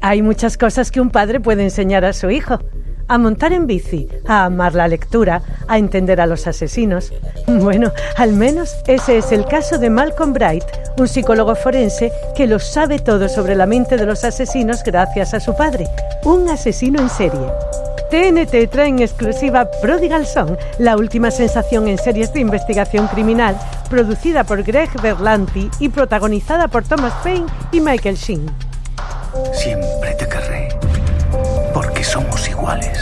Hay muchas cosas que un padre puede enseñar a su hijo. A montar en bici, a amar la lectura, a entender a los asesinos. Bueno, al menos ese es el caso de Malcolm Bright, un psicólogo forense que lo sabe todo sobre la mente de los asesinos gracias a su padre, un asesino en serie. TNT trae en exclusiva Prodigal Son, la última sensación en series de investigación criminal, producida por Greg Berlanti y protagonizada por Thomas Paine y Michael Sheen. Siempre te querré. Porque somos iguales.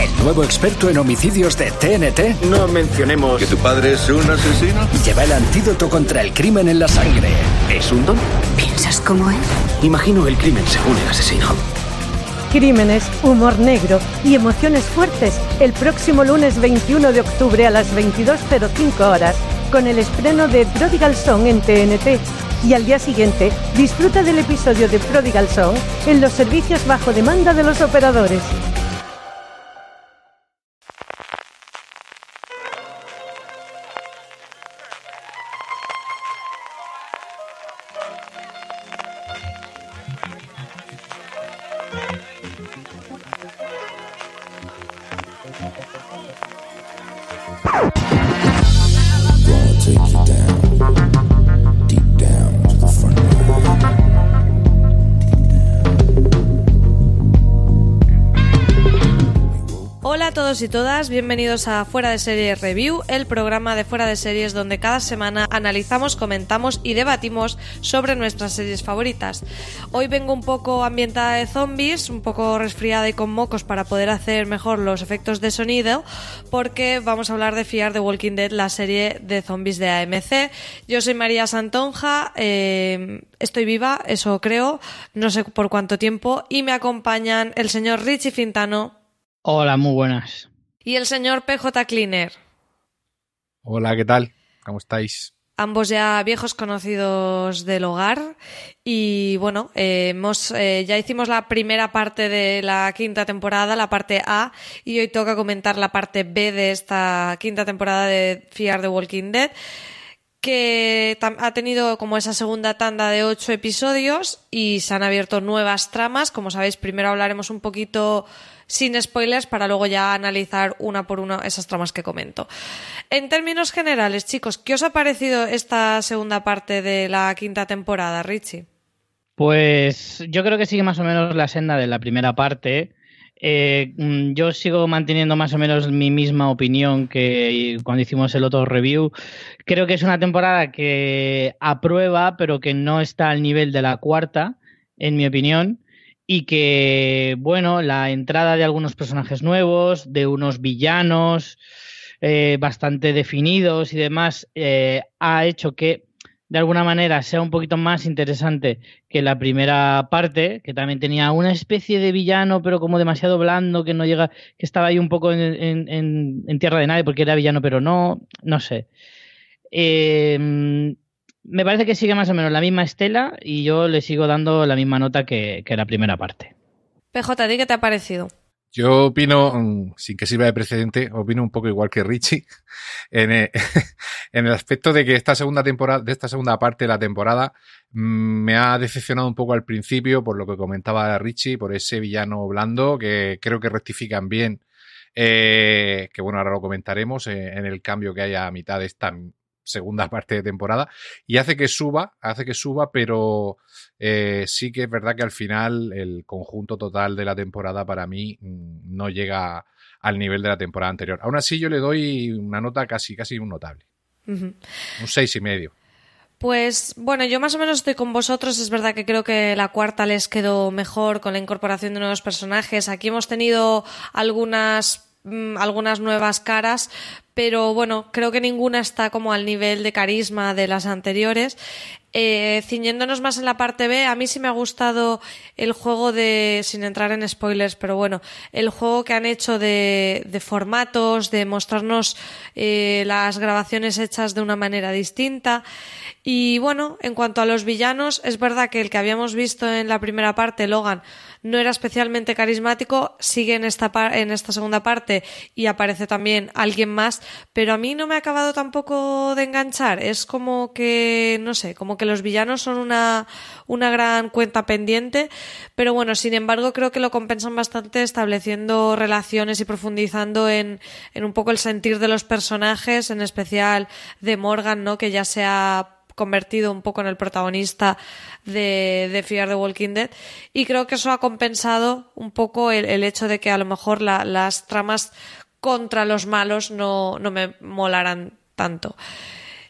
El nuevo experto en homicidios de TNT No mencionemos ¿Que tu padre es un asesino? lleva el antídoto contra el crimen en la sangre. ¿Es un don? ¿Piensas como él? Imagino el crimen según el asesino. Crímenes, humor negro y emociones fuertes el próximo lunes 21 de octubre a las 22.05 horas con el estreno de Prodigal Song en TNT. Y al día siguiente disfruta del episodio de Prodigal Song en los servicios bajo demanda de los operadores. Y todas, bienvenidos a Fuera de Series Review, el programa de Fuera de Series donde cada semana analizamos, comentamos y debatimos sobre nuestras series favoritas. Hoy vengo un poco ambientada de zombies, un poco resfriada y con mocos para poder hacer mejor los efectos de sonido, porque vamos a hablar de Fiar de Walking Dead, la serie de zombies de AMC. Yo soy María Santonja, eh, estoy viva, eso creo, no sé por cuánto tiempo, y me acompañan el señor Richie Fintano. Hola, muy buenas. Y el señor PJ Cleaner, Hola, ¿qué tal? ¿Cómo estáis? ambos ya viejos conocidos del hogar. Y bueno, eh, hemos, eh, ya hicimos la primera parte de la quinta temporada, la parte A, y hoy toca comentar la parte B de esta quinta temporada de Fear the Walking Dead que ha tenido como esa segunda tanda de ocho episodios y se han abierto nuevas tramas. Como sabéis, primero hablaremos un poquito sin spoilers para luego ya analizar una por una esas tramas que comento. En términos generales, chicos, ¿qué os ha parecido esta segunda parte de la quinta temporada, Richie? Pues yo creo que sigue más o menos la senda de la primera parte. Eh, mm, yo sigo manteniendo más o menos mi misma opinión que cuando hicimos el otro review. Creo que es una temporada que aprueba, pero que no está al nivel de la cuarta, en mi opinión. Y que, bueno, la entrada de algunos personajes nuevos, de unos villanos eh, bastante definidos y demás, eh, ha hecho que de alguna manera sea un poquito más interesante que la primera parte, que también tenía una especie de villano, pero como demasiado blando, que no llega, que estaba ahí un poco en, en- tierra de nadie porque era villano, pero no, no sé. Eh, me parece que sigue más o menos la misma estela y yo le sigo dando la misma nota que, que la primera parte. PJ, ¿a ti qué te ha parecido? Yo opino, mm, sin que sirva de precedente, opino un poco igual que Richie, en el, en el aspecto de que esta segunda temporada, de esta segunda parte de la temporada, mm, me ha decepcionado un poco al principio, por lo que comentaba Richie, por ese villano blando, que creo que rectifican bien, eh, que bueno, ahora lo comentaremos, eh, en el cambio que hay a mitad de esta segunda parte de temporada, y hace que suba, hace que suba, pero eh, sí que es verdad que al final el conjunto total de la temporada para mí mm, no llega al nivel de la temporada anterior. Aún así yo le doy una nota casi, casi un notable, un seis y medio. Pues bueno, yo más o menos estoy con vosotros. Es verdad que creo que la cuarta les quedó mejor con la incorporación de nuevos personajes. Aquí hemos tenido algunas mm, algunas nuevas caras, pero bueno, creo que ninguna está como al nivel de carisma de las anteriores. Eh, ciñéndonos más en la parte B, a mí sí me ha gustado el juego de, sin entrar en spoilers, pero bueno, el juego que han hecho de, de formatos, de mostrarnos eh, las grabaciones hechas de una manera distinta. Y bueno, en cuanto a los villanos, es verdad que el que habíamos visto en la primera parte, Logan, no era especialmente carismático, sigue en esta, en esta segunda parte y aparece también alguien más, pero a mí no me ha acabado tampoco de enganchar. Es como que, no sé, como que los villanos son una, una gran cuenta pendiente, pero bueno, sin embargo, creo que lo compensan bastante estableciendo relaciones y profundizando en, en un poco el sentir de los personajes, en especial de Morgan, ¿no? Que ya se convertido un poco en el protagonista de, de Fear the Walking Dead y creo que eso ha compensado un poco el, el hecho de que a lo mejor la, las tramas contra los malos no, no me molaran tanto.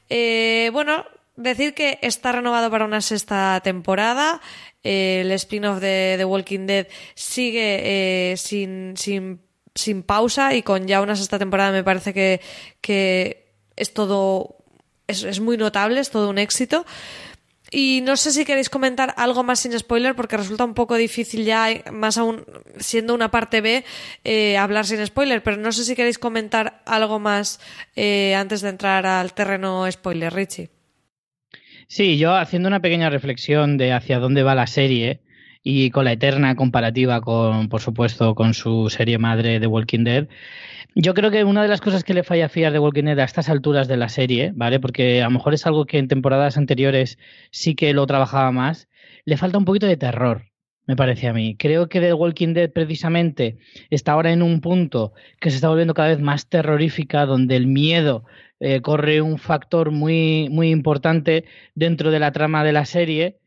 Eh, bueno, decir que está renovado para una sexta temporada. Eh, el spin-off de The Walking Dead sigue eh, sin, sin, sin pausa y con ya una sexta temporada me parece que, que es todo es, muy notable, es todo un éxito. Y no sé si queréis comentar algo más sin spoiler, porque resulta un poco difícil ya, más aún siendo una parte B, eh, hablar sin spoiler, pero no sé si queréis comentar algo más eh, antes de entrar al terreno spoiler, Richie. Sí, yo haciendo una pequeña reflexión de hacia dónde va la serie y con la eterna comparativa con, por supuesto, con su serie madre de Walking Dead, yo creo que una de las cosas que le falla a Fear de Walking Dead a estas alturas de la serie, ¿vale? Porque a lo mejor es algo que en temporadas anteriores sí que lo trabajaba más, le falta un poquito de terror, me parece a mí. Creo que The Walking Dead precisamente está ahora en un punto que se está volviendo cada vez más terrorífica, donde el miedo eh, corre un factor muy, muy importante dentro de la trama de la serie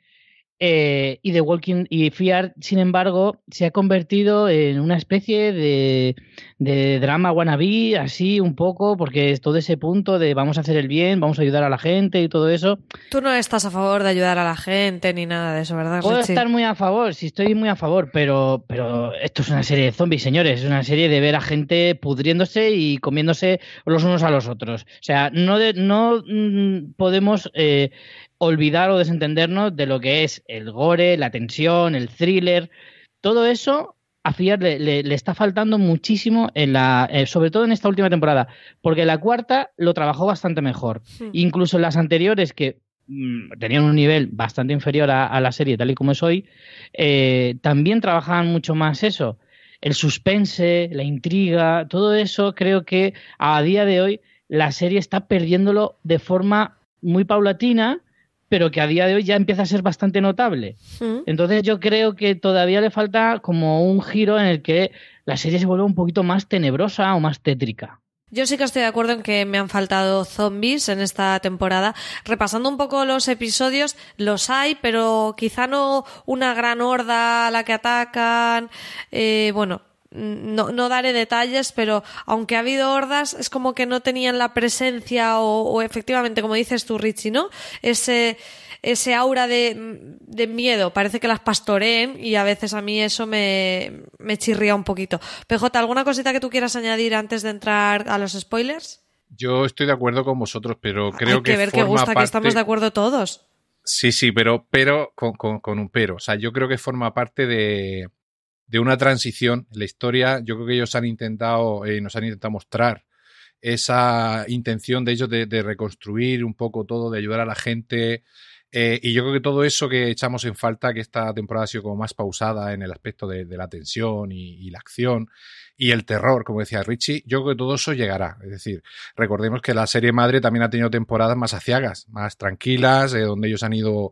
eh, y The Walking y Fear, sin embargo, se ha convertido en una especie de, de, drama wannabe, así un poco, porque es todo ese punto de vamos a hacer el bien, vamos a ayudar a la gente y todo eso. Tú no estás a favor de ayudar a la gente ni nada de eso, ¿verdad? Puedo estar muy a favor, sí estoy muy a favor, pero, pero esto es una serie de zombies, señores, es una serie de ver a gente pudriéndose y comiéndose los unos a los otros. O sea, no, de, no mmm, podemos. Eh, olvidar o desentendernos de lo que es el gore, la tensión, el thriller. Todo eso a Fiat le, le, le, está faltando muchísimo en la, eh, sobre todo en esta última temporada, porque la cuarta lo trabajó bastante mejor. Sí. Incluso en las anteriores que mmm, tenían un nivel bastante inferior a, a, la serie tal y como es hoy, eh, también trabajaban mucho más eso. El suspense, la intriga, todo eso creo que a día de hoy la serie está perdiéndolo de forma muy paulatina pero que a día de hoy ya empieza a ser bastante notable. Mm. Entonces yo creo que todavía le falta como un giro en el que la serie se vuelve un poquito más tenebrosa o más tétrica. Yo sí que estoy de acuerdo en que me han faltado zombies en esta temporada. Repasando un poco los episodios, los hay, pero quizá no una gran horda a la que atacan. Eh, bueno, no, no, daré detalles, pero aunque ha habido hordas, es como que no tenían la presencia o, o efectivamente, como dices tú, Richie, ¿no? Ese, ese aura de, de, miedo, parece que las pastoreen y a veces a mí eso me, me chirría un poquito. PJ, ¿alguna cosita que tú quieras añadir antes de entrar a los spoilers? Yo estoy de acuerdo con vosotros, pero creo Hay que, que ver que gusta parte... que estamos de acuerdo todos. Sí, sí, pero, pero con, con, con un pero. O sea, yo creo que forma parte de, de una transición en la historia. Yo creo que ellos han intentado, eh, nos han intentado mostrar esa intención de ellos de, reconstruir un poco todo, de ayudar a la gente. Eh, y yo creo que todo eso que echamos en falta, que esta temporada ha sido como más pausada en el aspecto de, la tensión y, y, la acción y el terror, como decía Richie, yo creo que todo eso llegará. Es decir, recordemos que la serie madre también ha tenido temporadas más aciagas, más tranquilas, eh, donde ellos han ido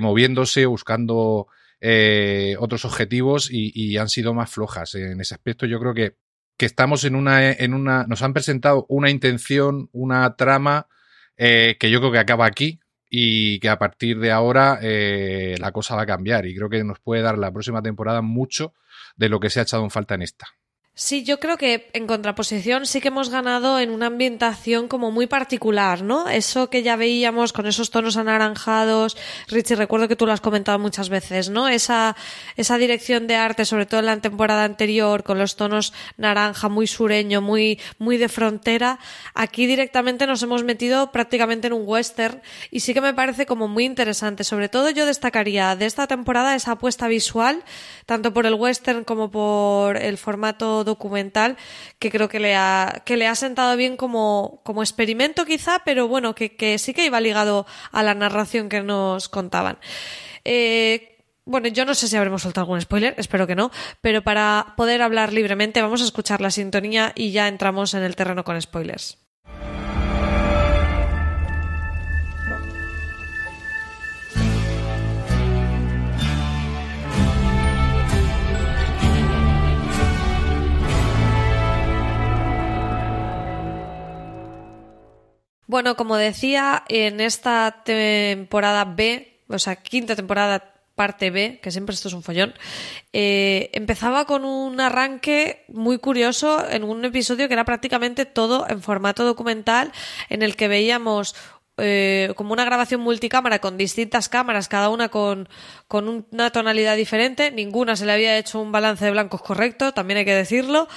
moviéndose, buscando eh, otros objetivos y, han sido más flojas en ese aspecto. Yo creo que, que estamos en una, en una, nos han presentado una intención, una trama eh, que yo creo que acaba aquí y que a partir de ahora eh, la cosa va a cambiar y creo que nos puede dar la próxima temporada mucho de lo que se ha echado en falta en esta. Sí, yo creo que en contraposición sí que hemos ganado en una ambientación como muy particular, ¿no? Eso que ya veíamos con esos tonos anaranjados. Richie, recuerdo que tú lo has comentado muchas veces, ¿no? Esa, esa dirección de arte, sobre todo en la temporada anterior, con los tonos naranja, muy sureño, muy, muy de frontera. Aquí directamente nos hemos metido prácticamente en un western y sí que me parece como muy interesante. Sobre todo yo destacaría de esta temporada esa apuesta visual, tanto por el western como por el formato documental que creo que le ha, que le ha sentado bien como, como experimento quizá, pero bueno, que, que sí que iba ligado a la narración que nos contaban. Eh, bueno, yo no sé si habremos soltado algún spoiler, espero que no, pero para poder hablar libremente vamos a escuchar la sintonía y ya entramos en el terreno con spoilers. Bueno, como decía, en esta temporada B, o sea, quinta temporada parte B, que siempre esto es un follón, eh, empezaba con un arranque muy curioso en un episodio que era prácticamente todo en formato documental, en el que veíamos eh, como una grabación multicámara con distintas cámaras, cada una con, con una tonalidad diferente, ninguna se le había hecho un balance de blancos correcto, también hay que decirlo,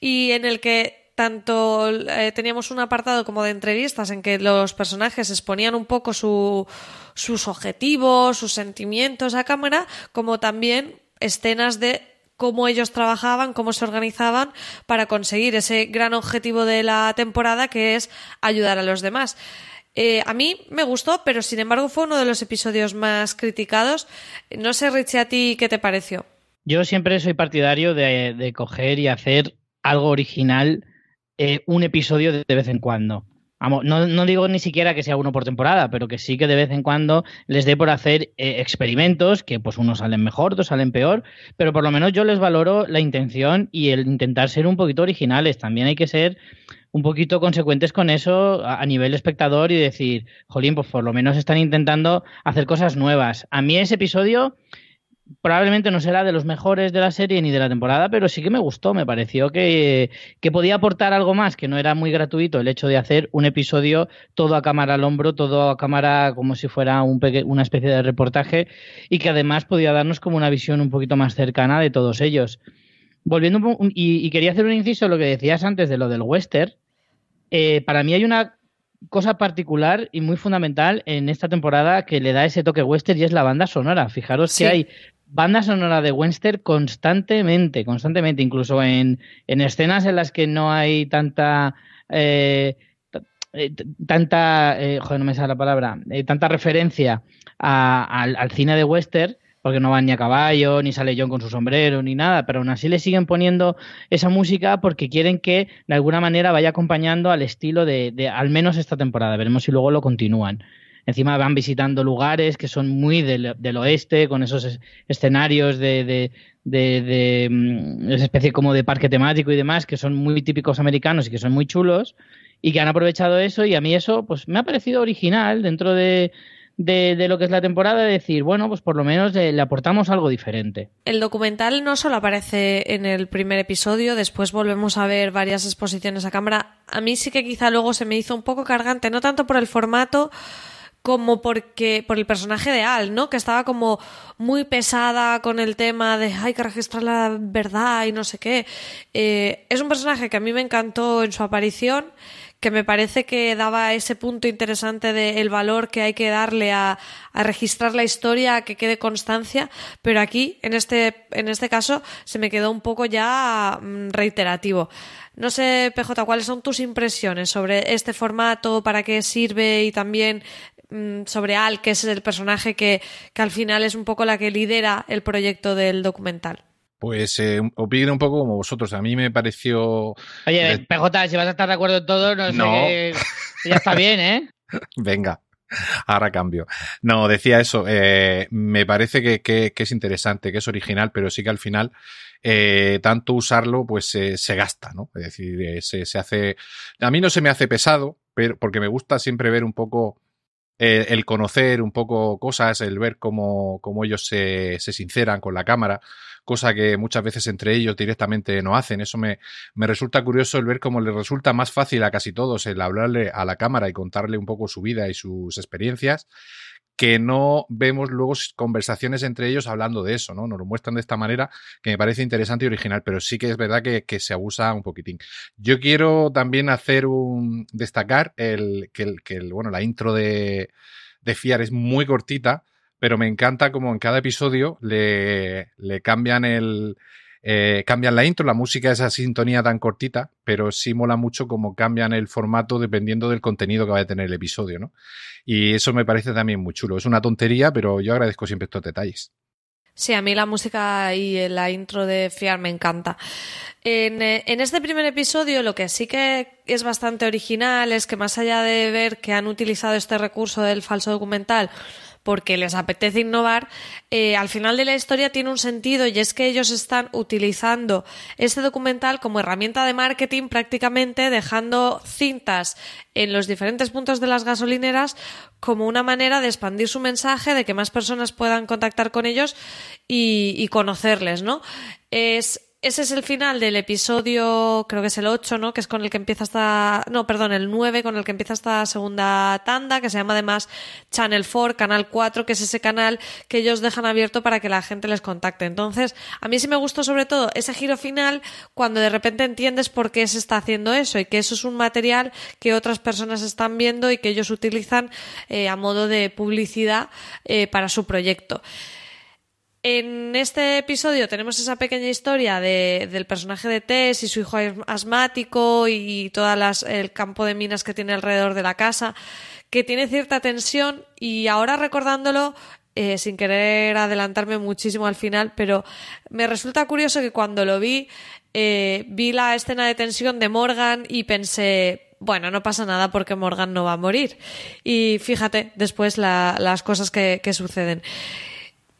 y en el que tanto eh, teníamos un apartado como de entrevistas en que los personajes exponían un poco su, sus objetivos, sus sentimientos a cámara, como también escenas de cómo ellos trabajaban, cómo se organizaban para conseguir ese gran objetivo de la temporada que es ayudar a los demás. Eh, a mí me gustó, pero sin embargo fue uno de los episodios más criticados. No sé, Richie, a ti qué te pareció. Yo siempre soy partidario de, de coger y hacer algo original eh, un episodio de, vez en cuando. no, no, digo ni siquiera que sea uno por temporada, pero que sí que de vez en cuando les dé por hacer eh, experimentos, que pues unos salen mejor, otros salen peor, pero por lo menos yo les valoro la intención y el intentar ser un poquito originales. También hay que ser un poquito consecuentes con eso a, a nivel espectador y decir, jolín, pues por lo menos están intentando hacer cosas nuevas. A mí ese episodio probablemente no será de los mejores de la serie ni de la temporada, pero sí que me gustó, me pareció que, que, podía aportar algo más, que no era muy gratuito el hecho de hacer un episodio todo a cámara al hombro, todo a cámara como si fuera un una especie de reportaje y que además podía darnos como una visión un poquito más cercana de todos ellos. Volviendo y, y quería hacer un inciso en lo que decías antes de lo del western. Eh, para mí hay una cosa particular y muy fundamental en esta temporada que le da ese toque western y es la banda sonora. Fijaros que hay banda sonora de Webster constantemente, constantemente, incluso en, en, escenas en las que no hay tanta... Eh, eh tanta, eh, joder, no me sale la palabra, eh, tanta referencia al, cine de western, porque no van ni a caballo, ni sale John con su sombrero, ni nada, pero aún así le siguen poniendo esa música porque quieren que de alguna manera vaya acompañando al estilo de, de al menos esta temporada. Veremos si luego lo continúan. Encima van visitando lugares que son muy del, oeste, con esos escenarios de, de, de, mm, esa especie como de parque temático y demás, que son muy típicos americanos y que son muy chulos, y que han aprovechado eso, y a mí eso pues me ha parecido original dentro de, de, de, lo que es la temporada, de decir, bueno, pues por lo menos le, le, aportamos algo diferente. El documental no solo aparece en el primer episodio, después volvemos a ver varias exposiciones a cámara. A mí sí que quizá luego se me hizo un poco cargante, no tanto por el formato, como porque por el personaje de Al, ¿no? Que estaba como muy pesada con el tema de hay que registrar la verdad y no sé qué. Eh, es un personaje que a mí me encantó en su aparición, que me parece que daba ese punto interesante del valor que hay que darle a, a, registrar la historia, a que quede constancia, pero aquí, en este, en este caso, se me quedó un poco ya mm, reiterativo. No sé, PJ, ¿cuáles son tus impresiones sobre este formato, para qué sirve y también sobre Al, que es el personaje que, que, al final es un poco la que lidera el proyecto del documental. Pues eh, opino un poco como vosotros. A mí me pareció. Oye, eh... PJ, si vas a estar de acuerdo en todo, no, no. sé. Ya está bien, ¿eh? Venga. Ahora cambio. No, decía eso. Eh, me parece que, que, que, es interesante, que es original, pero sí que al final eh, tanto usarlo, pues eh, se gasta, ¿no? Es decir, eh, se, se, hace. A mí no se me hace pesado, pero porque me gusta siempre ver un poco el conocer un poco cosas, el ver cómo, cómo ellos se, se, sinceran con la cámara, cosa que muchas veces entre ellos directamente no hacen. Eso me, me resulta curioso el ver cómo les resulta más fácil a casi todos el hablarle a la cámara y contarle un poco su vida y sus experiencias que no vemos luego conversaciones entre ellos hablando de eso, ¿no? Nos lo muestran de esta manera que me parece interesante y original, pero sí que es verdad que, se abusa un poquitín. Yo quiero también hacer un destacar el que, el, que el, bueno, la intro de, de Fiar es muy cortita, pero me encanta como en cada episodio le, le cambian el, eh, cambian la intro, la música esa sintonía tan cortita, pero sí mola mucho como cambian el formato dependiendo del contenido que vaya a tener el episodio, ¿no? Y eso me parece también muy chulo. Es una tontería, pero yo agradezco siempre estos detalles. Sí, a mí la música y la intro de Fiar me encanta. En, en, este primer episodio lo que sí que es bastante original es que más allá de ver que han utilizado este recurso del falso documental porque les apetece innovar, eh, al final de la historia tiene un sentido y es que ellos están utilizando este documental como herramienta de marketing prácticamente dejando cintas en los diferentes puntos de las gasolineras como una manera de expandir su mensaje, de que más personas puedan contactar con ellos y, y conocerles, ¿no? Es ese es el final del episodio, creo que es el 8, ¿no? Que es con el que empieza esta. No, perdón, el 9, con el que empieza esta segunda tanda, que se llama además Channel 4, Canal 4, que es ese canal que ellos dejan abierto para que la gente les contacte. Entonces, a mí sí me gustó sobre todo ese giro final cuando de repente entiendes por qué se está haciendo eso y que eso es un material que otras personas están viendo y que ellos utilizan eh, a modo de publicidad eh, para su proyecto. En este episodio tenemos esa pequeña historia de, del personaje de Tess y su hijo asmático y todo el campo de minas que tiene alrededor de la casa, que tiene cierta tensión y ahora recordándolo, eh, sin querer adelantarme muchísimo al final, pero me resulta curioso que cuando lo vi, eh, vi la escena de tensión de Morgan y pensé, bueno, no pasa nada porque Morgan no va a morir. Y fíjate después la, las cosas que suceden.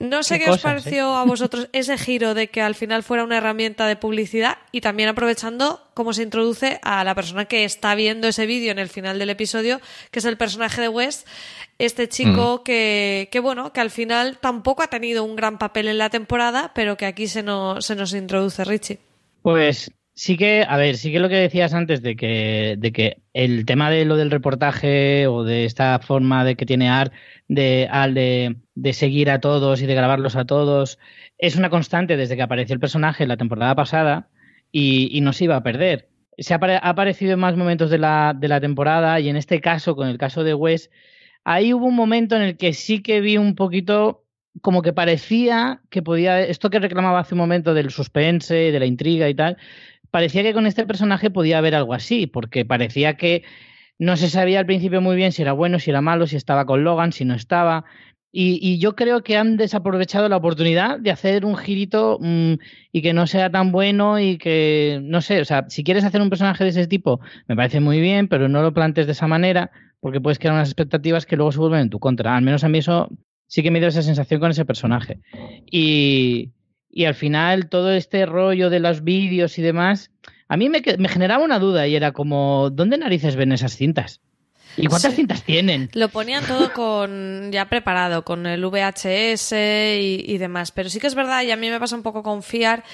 No sé qué, qué os pareció ¿eh? a vosotros ese giro de que al final fuera una herramienta de publicidad y también aprovechando cómo se introduce a la persona que está viendo ese vídeo en el final del episodio, que es el personaje de West, este chico mm. que, que, bueno, que al final tampoco ha tenido un gran papel en la temporada, pero que aquí se nos, se nos introduce Richie. Pues sí que, a ver, sí que lo que decías antes de que, de que el tema de lo del reportaje o de esta forma de que tiene Art de, al de, de, seguir a todos y de grabarlos a todos es una constante desde que apareció el personaje en la temporada pasada y, y no se iba a perder. Se ha, ha, aparecido en más momentos de la, de la temporada y en este caso, con el caso de Wes, ahí hubo un momento en el que sí que vi un poquito como que parecía que podía, esto que reclamaba hace un momento del suspense, de la intriga y tal, parecía que con este personaje podía haber algo así, porque parecía que no se sabía al principio muy bien si era bueno, si era malo, si estaba con Logan, si no estaba. Y, yo creo que han desaprovechado la oportunidad de hacer un girito mmm, y que no sea tan bueno y que, no sé, o sea, si quieres hacer un personaje de ese tipo, me parece muy bien, pero no lo plantes de esa manera porque puedes crear unas expectativas que luego se vuelven en tu contra. Al menos a mí eso sí que me dio esa sensación con ese personaje. Y, y al final todo este rollo de los vídeos y demás, a mí me, me, generaba una duda y era como, ¿dónde narices ven esas cintas? ¿Y cuántas sí. cintas tienen? Lo ponían todo con ya preparado, con el VHS y, y, demás. Pero sí que es verdad, y a mí me pasa un poco confiar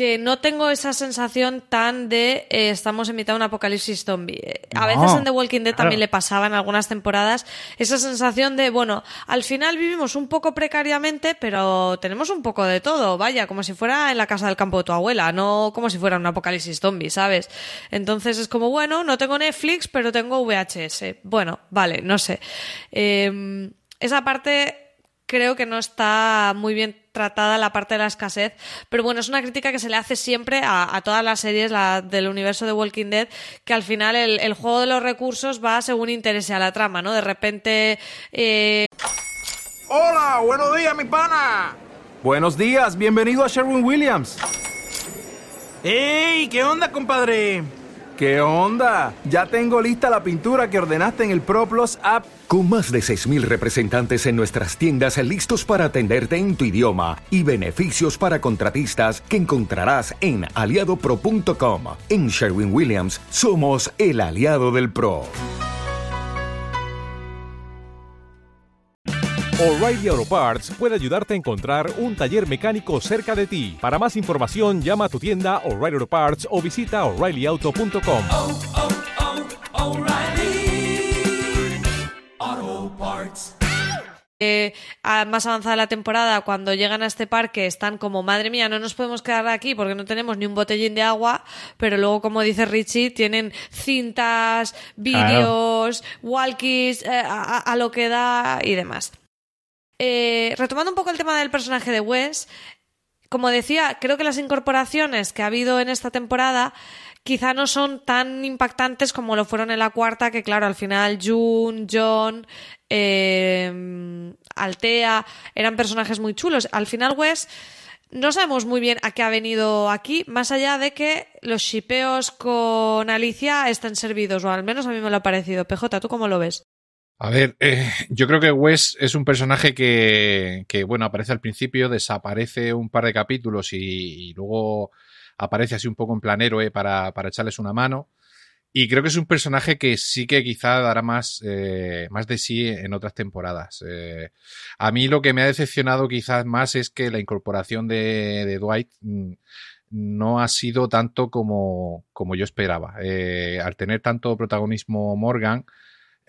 que no tengo esa sensación tan de eh, estamos en mitad de un apocalipsis zombie. A no, veces en The Walking Dead claro. también le pasaba en algunas temporadas esa sensación de, bueno, al final vivimos un poco precariamente, pero tenemos un poco de todo, vaya, como si fuera en la casa del campo de tu abuela, no como si fuera un apocalipsis zombie, ¿sabes? Entonces es como, bueno, no tengo Netflix, pero tengo VHS. Bueno, vale, no sé. Eh, esa parte creo que no está muy bien tratada la parte de la escasez, pero bueno, es una crítica que se le hace siempre a, a todas las series la, del universo de Walking Dead, que al final el, el, juego de los recursos va según interese a la trama, ¿no? De repente... Eh... Hola, buenos días, mi pana. Buenos días, bienvenido a Sherwin Williams. ¡Ey! ¿Qué onda, compadre? ¿Qué onda? Ya tengo lista la pintura que ordenaste en el ProPlus app. Con más de 6.000 representantes en nuestras tiendas listos para atenderte en tu idioma y beneficios para contratistas que encontrarás en aliadopro.com. En Sherwin Williams somos el aliado del PRO. O'Reilly Auto Parts puede ayudarte a encontrar un taller mecánico cerca de ti. Para más información, llama a tu tienda O'Reilly Auto Parts o visita oreillyauto.com. Eh, a- más avanzada la temporada, cuando llegan a este parque, están como, madre mía, no nos podemos quedar aquí porque no tenemos ni un botellín de agua, pero luego, como dice Richie, tienen cintas, vídeos, walkies, eh, a, a- a lo que da y demás. Eh, retomando un poco el tema del personaje de Wes, como decía, creo que las incorporaciones que ha habido en esta temporada quizá no son tan impactantes como lo fueron en la cuarta, que claro, al final June, John, eh, Altea eran personajes muy chulos. Al final Wes no sabemos muy bien a qué ha venido aquí, más allá de que los shipeos con Alicia estén servidos, o al menos a mí me lo ha parecido. PJ, ¿tú cómo lo ves? A ver, eh, yo creo que Wes es un personaje que, que, bueno, aparece al principio, desaparece un par de capítulos y, y luego aparece así un poco en plan héroe para, para echarles una mano. Y creo que es un personaje que sí que quizá dará más, eh, más de sí en otras temporadas. Eh, a mí lo que me ha decepcionado quizás más es que la incorporación de, Dwight mm, no ha sido tanto como, como yo esperaba. Eh, al tener tanto protagonismo Morgan,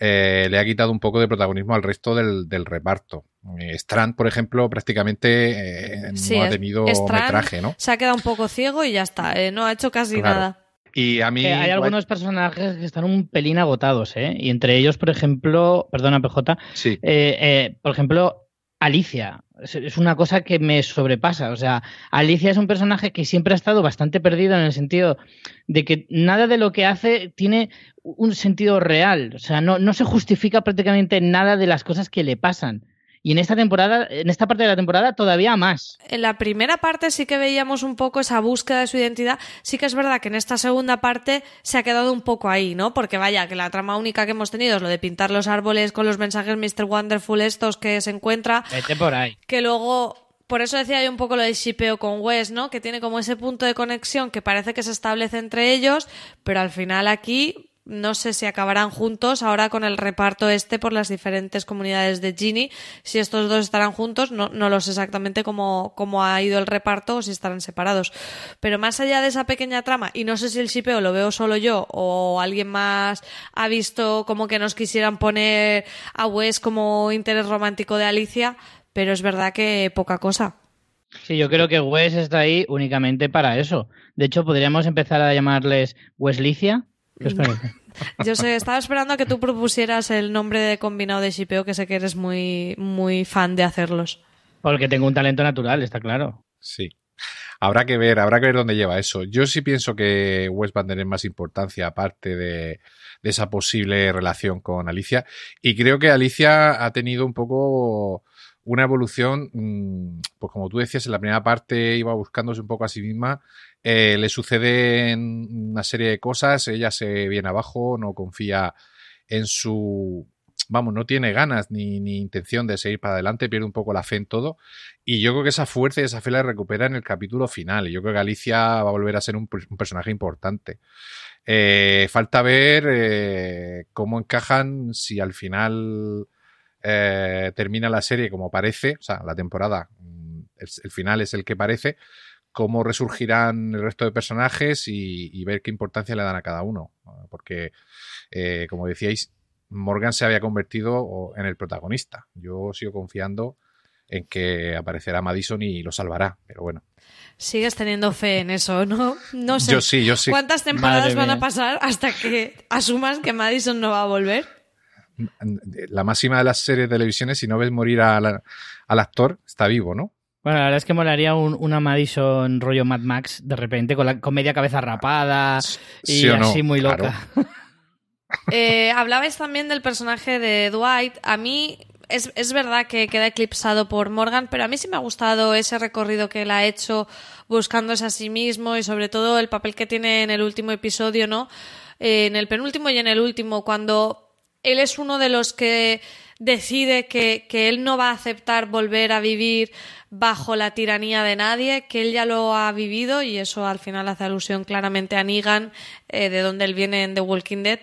eh, le ha quitado un poco de protagonismo al resto del, del reparto. Eh, Strand, por ejemplo, prácticamente eh, Sí, no ha tenido Strand metraje, ¿no? Se ha quedado un poco ciego y ya está, eh, no ha hecho casi Claro. nada. Y a mí. Eh, hay algunos personajes que están un pelín agotados, ¿eh? Y entre ellos, por ejemplo, perdona, PJ, Sí. eh, eh, por ejemplo, Alicia. Es- una cosa que me sobrepasa. O sea, Alicia es un personaje que siempre ha estado bastante perdido en el sentido de que nada de lo que hace tiene un sentido real. O sea, no, no se justifica prácticamente nada de las cosas que le pasan. Y en esta temporada, en esta parte de la temporada, todavía más. En la primera parte sí que veíamos un poco esa búsqueda de su identidad. Sí que es verdad que en esta segunda parte se ha quedado un poco ahí, ¿no? Porque vaya, que la trama única que hemos tenido es lo de pintar los árboles con los mensajes Mr. Wonderful estos que se encuentra. Vete por ahí. Que luego, por eso decía yo un poco lo de shipeo con Wes, ¿no? Que tiene como ese punto de conexión que parece que se establece entre ellos, pero al final aquí no sé si acabarán juntos ahora con el reparto este por las diferentes comunidades de Ginny. Si estos dos estarán juntos, no, no lo sé exactamente cómo, cómo ha ido el reparto o si estarán separados. Pero más allá de esa pequeña trama, y no sé si el shipeo lo veo solo yo o alguien más ha visto como que nos quisieran poner a Wes como interés romántico de Alicia, pero es verdad que poca cosa. Sí, yo creo que Wes está ahí únicamente para eso. De hecho, podríamos empezar a llamarles Weslicia. ¿Qué os parece? Yo sé, estaba esperando a que tú propusieras el nombre de combinado de shipeo, que sé que eres muy, muy fan de hacerlos. Porque tengo un talento natural, está claro. Sí. Habrá que ver, habrá que ver dónde lleva eso. Yo sí pienso que Wes va a tener más importancia aparte de, de esa posible relación con Alicia. Y creo que Alicia ha tenido un poco una evolución, mm, pues como tú decías, en la primera parte iba buscándose un poco a sí misma. Eh, le suceden una serie de cosas, ella se viene abajo, no confía en su... Vamos, no tiene ganas ni, intención de seguir para adelante, pierde un poco la fe en todo. Y yo creo que esa fuerza y esa fe la recupera en el capítulo final. Y yo creo que Alicia va a volver a ser un, personaje importante. Eh, falta ver eh, cómo encajan si al final eh, termina la serie como parece, o sea, la temporada, mm, el final es el que parece, cómo resurgirán el resto de personajes y, y ver qué importancia le dan a cada uno. Porque, eh, como decíais, Morgan se había convertido en el protagonista. Yo sigo confiando en que aparecerá Madison y lo salvará, pero bueno. Sigues teniendo fe en eso, ¿no? No sé. Yo sí, yo sí. ¿Cuántas temporadas Madre van a pasar hasta que asumas que Madison no va a volver? La máxima de las series de televisión es si no ves morir a la- al actor, está vivo, ¿no? Bueno, la verdad es que molaría un, una Madison rollo Mad Max de repente, con, la, con media cabeza rapada y ¿Sí o no? así muy Claro. loca. Eh, hablabais también del personaje de Dwight. A mí es, es verdad que queda eclipsado por Morgan, pero a mí sí me ha gustado ese recorrido que él ha hecho buscándose a sí mismo y sobre todo el papel que tiene en el último episodio, ¿no? Eh, en el penúltimo y en el último, cuando él es uno de los que decide que, que él no va a aceptar volver a vivir bajo la tiranía de nadie, que él ya lo ha vivido y eso al final hace alusión claramente a Negan, eh, de donde él viene en The Walking Dead.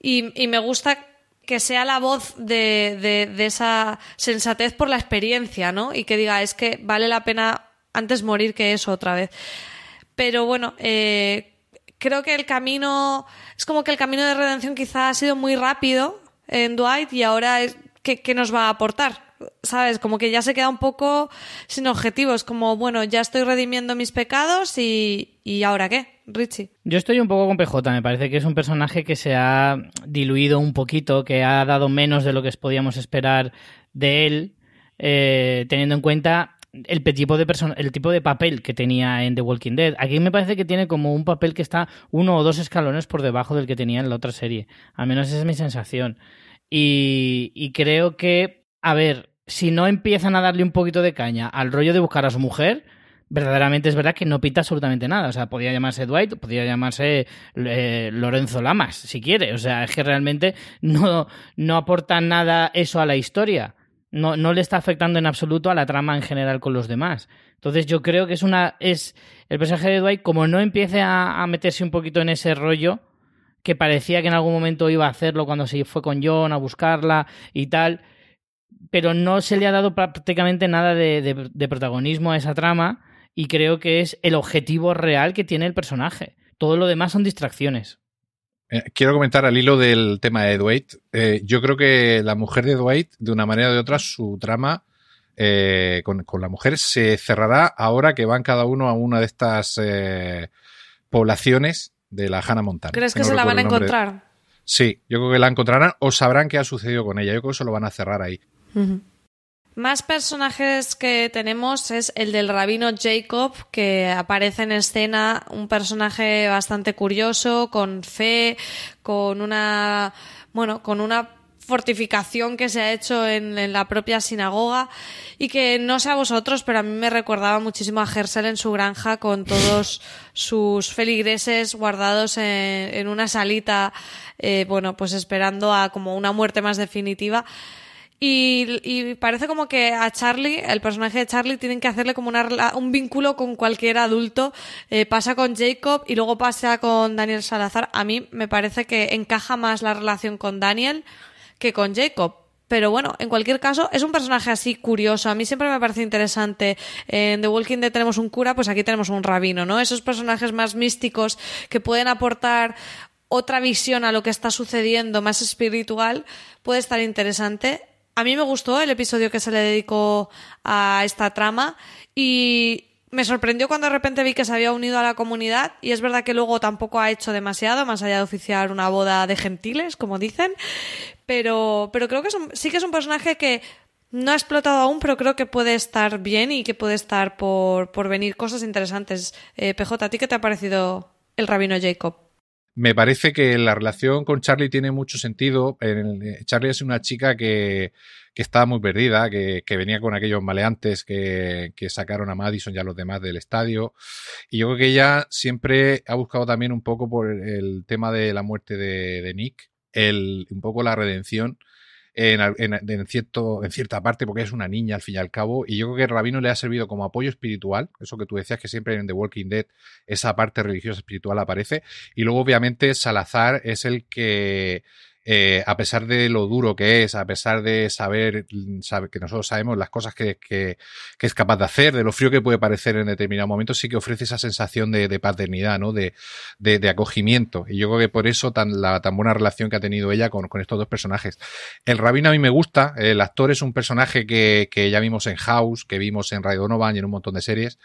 Y, me gusta que sea la voz de, de, de, esa sensatez por la experiencia, ¿no? Y que diga, es que vale la pena antes morir que eso otra vez. Pero bueno, eh, creo que el camino, es como que el camino de redención quizá ha sido muy rápido en Dwight y ahora es, ¿qué, nos va a aportar? ¿Sabes? Como que ya se queda un poco sin objetivos, como, bueno, ya estoy redimiendo mis pecados y, y ahora qué, Richie. Yo estoy un poco con PJ, me parece que es un personaje que se ha diluido un poquito, que ha dado menos de lo que podíamos esperar de él, eh, teniendo en cuenta el tipo de el tipo de papel que tenía en The Walking Dead. Aquí me parece que tiene como un papel que está uno o dos escalones por debajo del que tenía en la otra serie. Al menos esa es mi sensación. Y, creo que, a ver, si no empiezan a darle un poquito de caña al rollo de buscar a su mujer, verdaderamente es verdad que no pinta absolutamente nada. O sea, podría llamarse Dwight, podría llamarse eh, Lorenzo Lamas, si quiere. O sea, es que realmente no, no aporta nada eso a la historia. No, no le está afectando en absoluto a la trama en general con los demás. Entonces yo creo que es una. es El personaje de Dwight, como no empiece a, meterse un poquito en ese rollo, que parecía que en algún momento iba a hacerlo cuando se fue con John a buscarla y tal. Pero no se le ha dado prácticamente nada de, de protagonismo a esa trama y creo que es el objetivo real que tiene el personaje. Todo lo demás son distracciones. Eh, quiero comentar al hilo del tema de Dwight. Eh, yo creo que la mujer de Dwight, de una manera o de otra, su trama eh, con, con, la mujer se cerrará ahora que van cada uno a una de estas poblaciones de la Hannah Montana. ¿Crees que, que no se la van a encontrar? Sí, yo creo que la encontrarán o sabrán qué ha sucedido con ella. Yo creo que eso lo van a cerrar ahí. Uh -huh. Más personajes que tenemos es el del rabino Jacob, que aparece en escena, un personaje bastante curioso, con fe, con una, bueno, con una fortificación que se ha hecho en, la propia sinagoga y que no sé a vosotros, pero a mí me recordaba muchísimo a Gersel en su granja con todos sus feligreses guardados en, en una salita, eh, bueno, pues esperando a como una muerte más definitiva. Y, y, parece como que a Charlie, el personaje de Charlie, tienen que hacerle como una, un vínculo con cualquier adulto. Eh, pasa con Jacob y luego pasa con Daniel Salazar. A mí me parece que encaja más la relación con Daniel que con Jacob. Pero bueno, en cualquier caso, es un personaje así curioso. A mí siempre me parece interesante. En The Walking Dead tenemos un cura, pues aquí tenemos un rabino, ¿no? Esos personajes más místicos que pueden aportar otra visión a lo que está sucediendo, más espiritual, puede estar interesante a mí me gustó el episodio que se le dedicó a esta trama y me sorprendió cuando de repente vi que se había unido a la comunidad y es verdad que luego tampoco ha hecho demasiado, más allá de oficiar una boda de gentiles, como dicen, pero, pero creo que es un, sí que es un personaje que no ha explotado aún, pero creo que puede estar bien y que puede estar por, por venir cosas interesantes. Eh, PJ, ¿a ti qué te ha parecido el rabino Jacob? Me parece que la relación con Charlie tiene mucho sentido. Charlie es una chica que, que estaba muy perdida, que, que, venía con aquellos maleantes que, que, sacaron a Madison y a los demás del estadio. Y yo creo que ella siempre ha buscado también un poco por el tema de la muerte de, de Nick, el, un poco la redención. En, cierto, en cierta parte, porque es una niña al fin y al cabo, y yo creo que rabino le ha servido como apoyo espiritual, eso que tú decías que siempre en The Walking Dead esa parte religiosa espiritual aparece, y luego obviamente Salazar es el que eh, a pesar de lo duro que es, a pesar de saber, sabe, que nosotros sabemos las cosas que, es capaz de hacer, de lo frío que puede parecer en determinado momento, sí que ofrece esa sensación de, paternidad, ¿no? De, acogimiento. Y yo creo que por eso tan, buena relación que ha tenido ella con, estos dos personajes. El rabino a mí me gusta, el actor es un personaje que, ya vimos en House, que vimos en Radio Donovan y en un montón de series.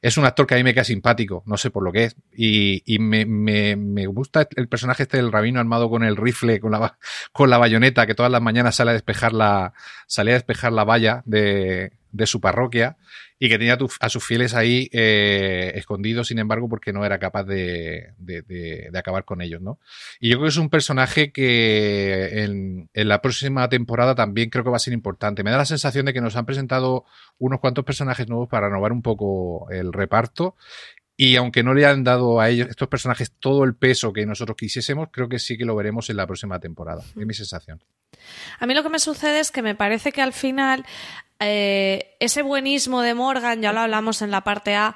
Es un actor que a mí me queda simpático, no sé por lo que es. Y, me gusta el personaje este del rabino armado con el rifle, con la con la bayoneta que todas las mañanas sale a despejar la, salía a despejar la valla de, de su parroquia y que tenía a sus fieles ahí eh, escondidos, sin embargo, porque no era capaz de, de, de, de, acabar con ellos, ¿no? Y yo creo que es un personaje que en, en, la próxima temporada también creo que va a ser importante. Me da la sensación de que nos han presentado unos cuantos personajes nuevos para renovar un poco el reparto y aunque no le han dado a ellos, estos personajes, todo el peso que nosotros quisiésemos, creo que sí que lo veremos en la próxima temporada. Es mi sensación. A mí lo que me sucede es que me parece que al final eh, ese buenismo de Morgan, ya lo hablamos en la parte A,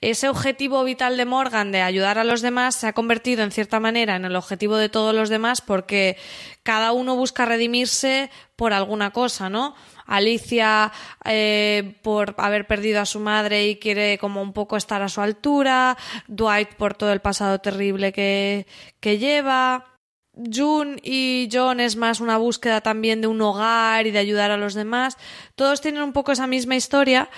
ese objetivo vital de Morgan de ayudar a los demás se ha convertido en cierta manera en el objetivo de todos los demás porque cada uno busca redimirse por alguna cosa, ¿no? Alicia eh, por haber perdido a su madre y quiere como un poco estar a su altura, Dwight por todo el pasado terrible que, que lleva. June y John es más una búsqueda también de un hogar y de ayudar a los demás. Todos tienen un poco esa misma historia,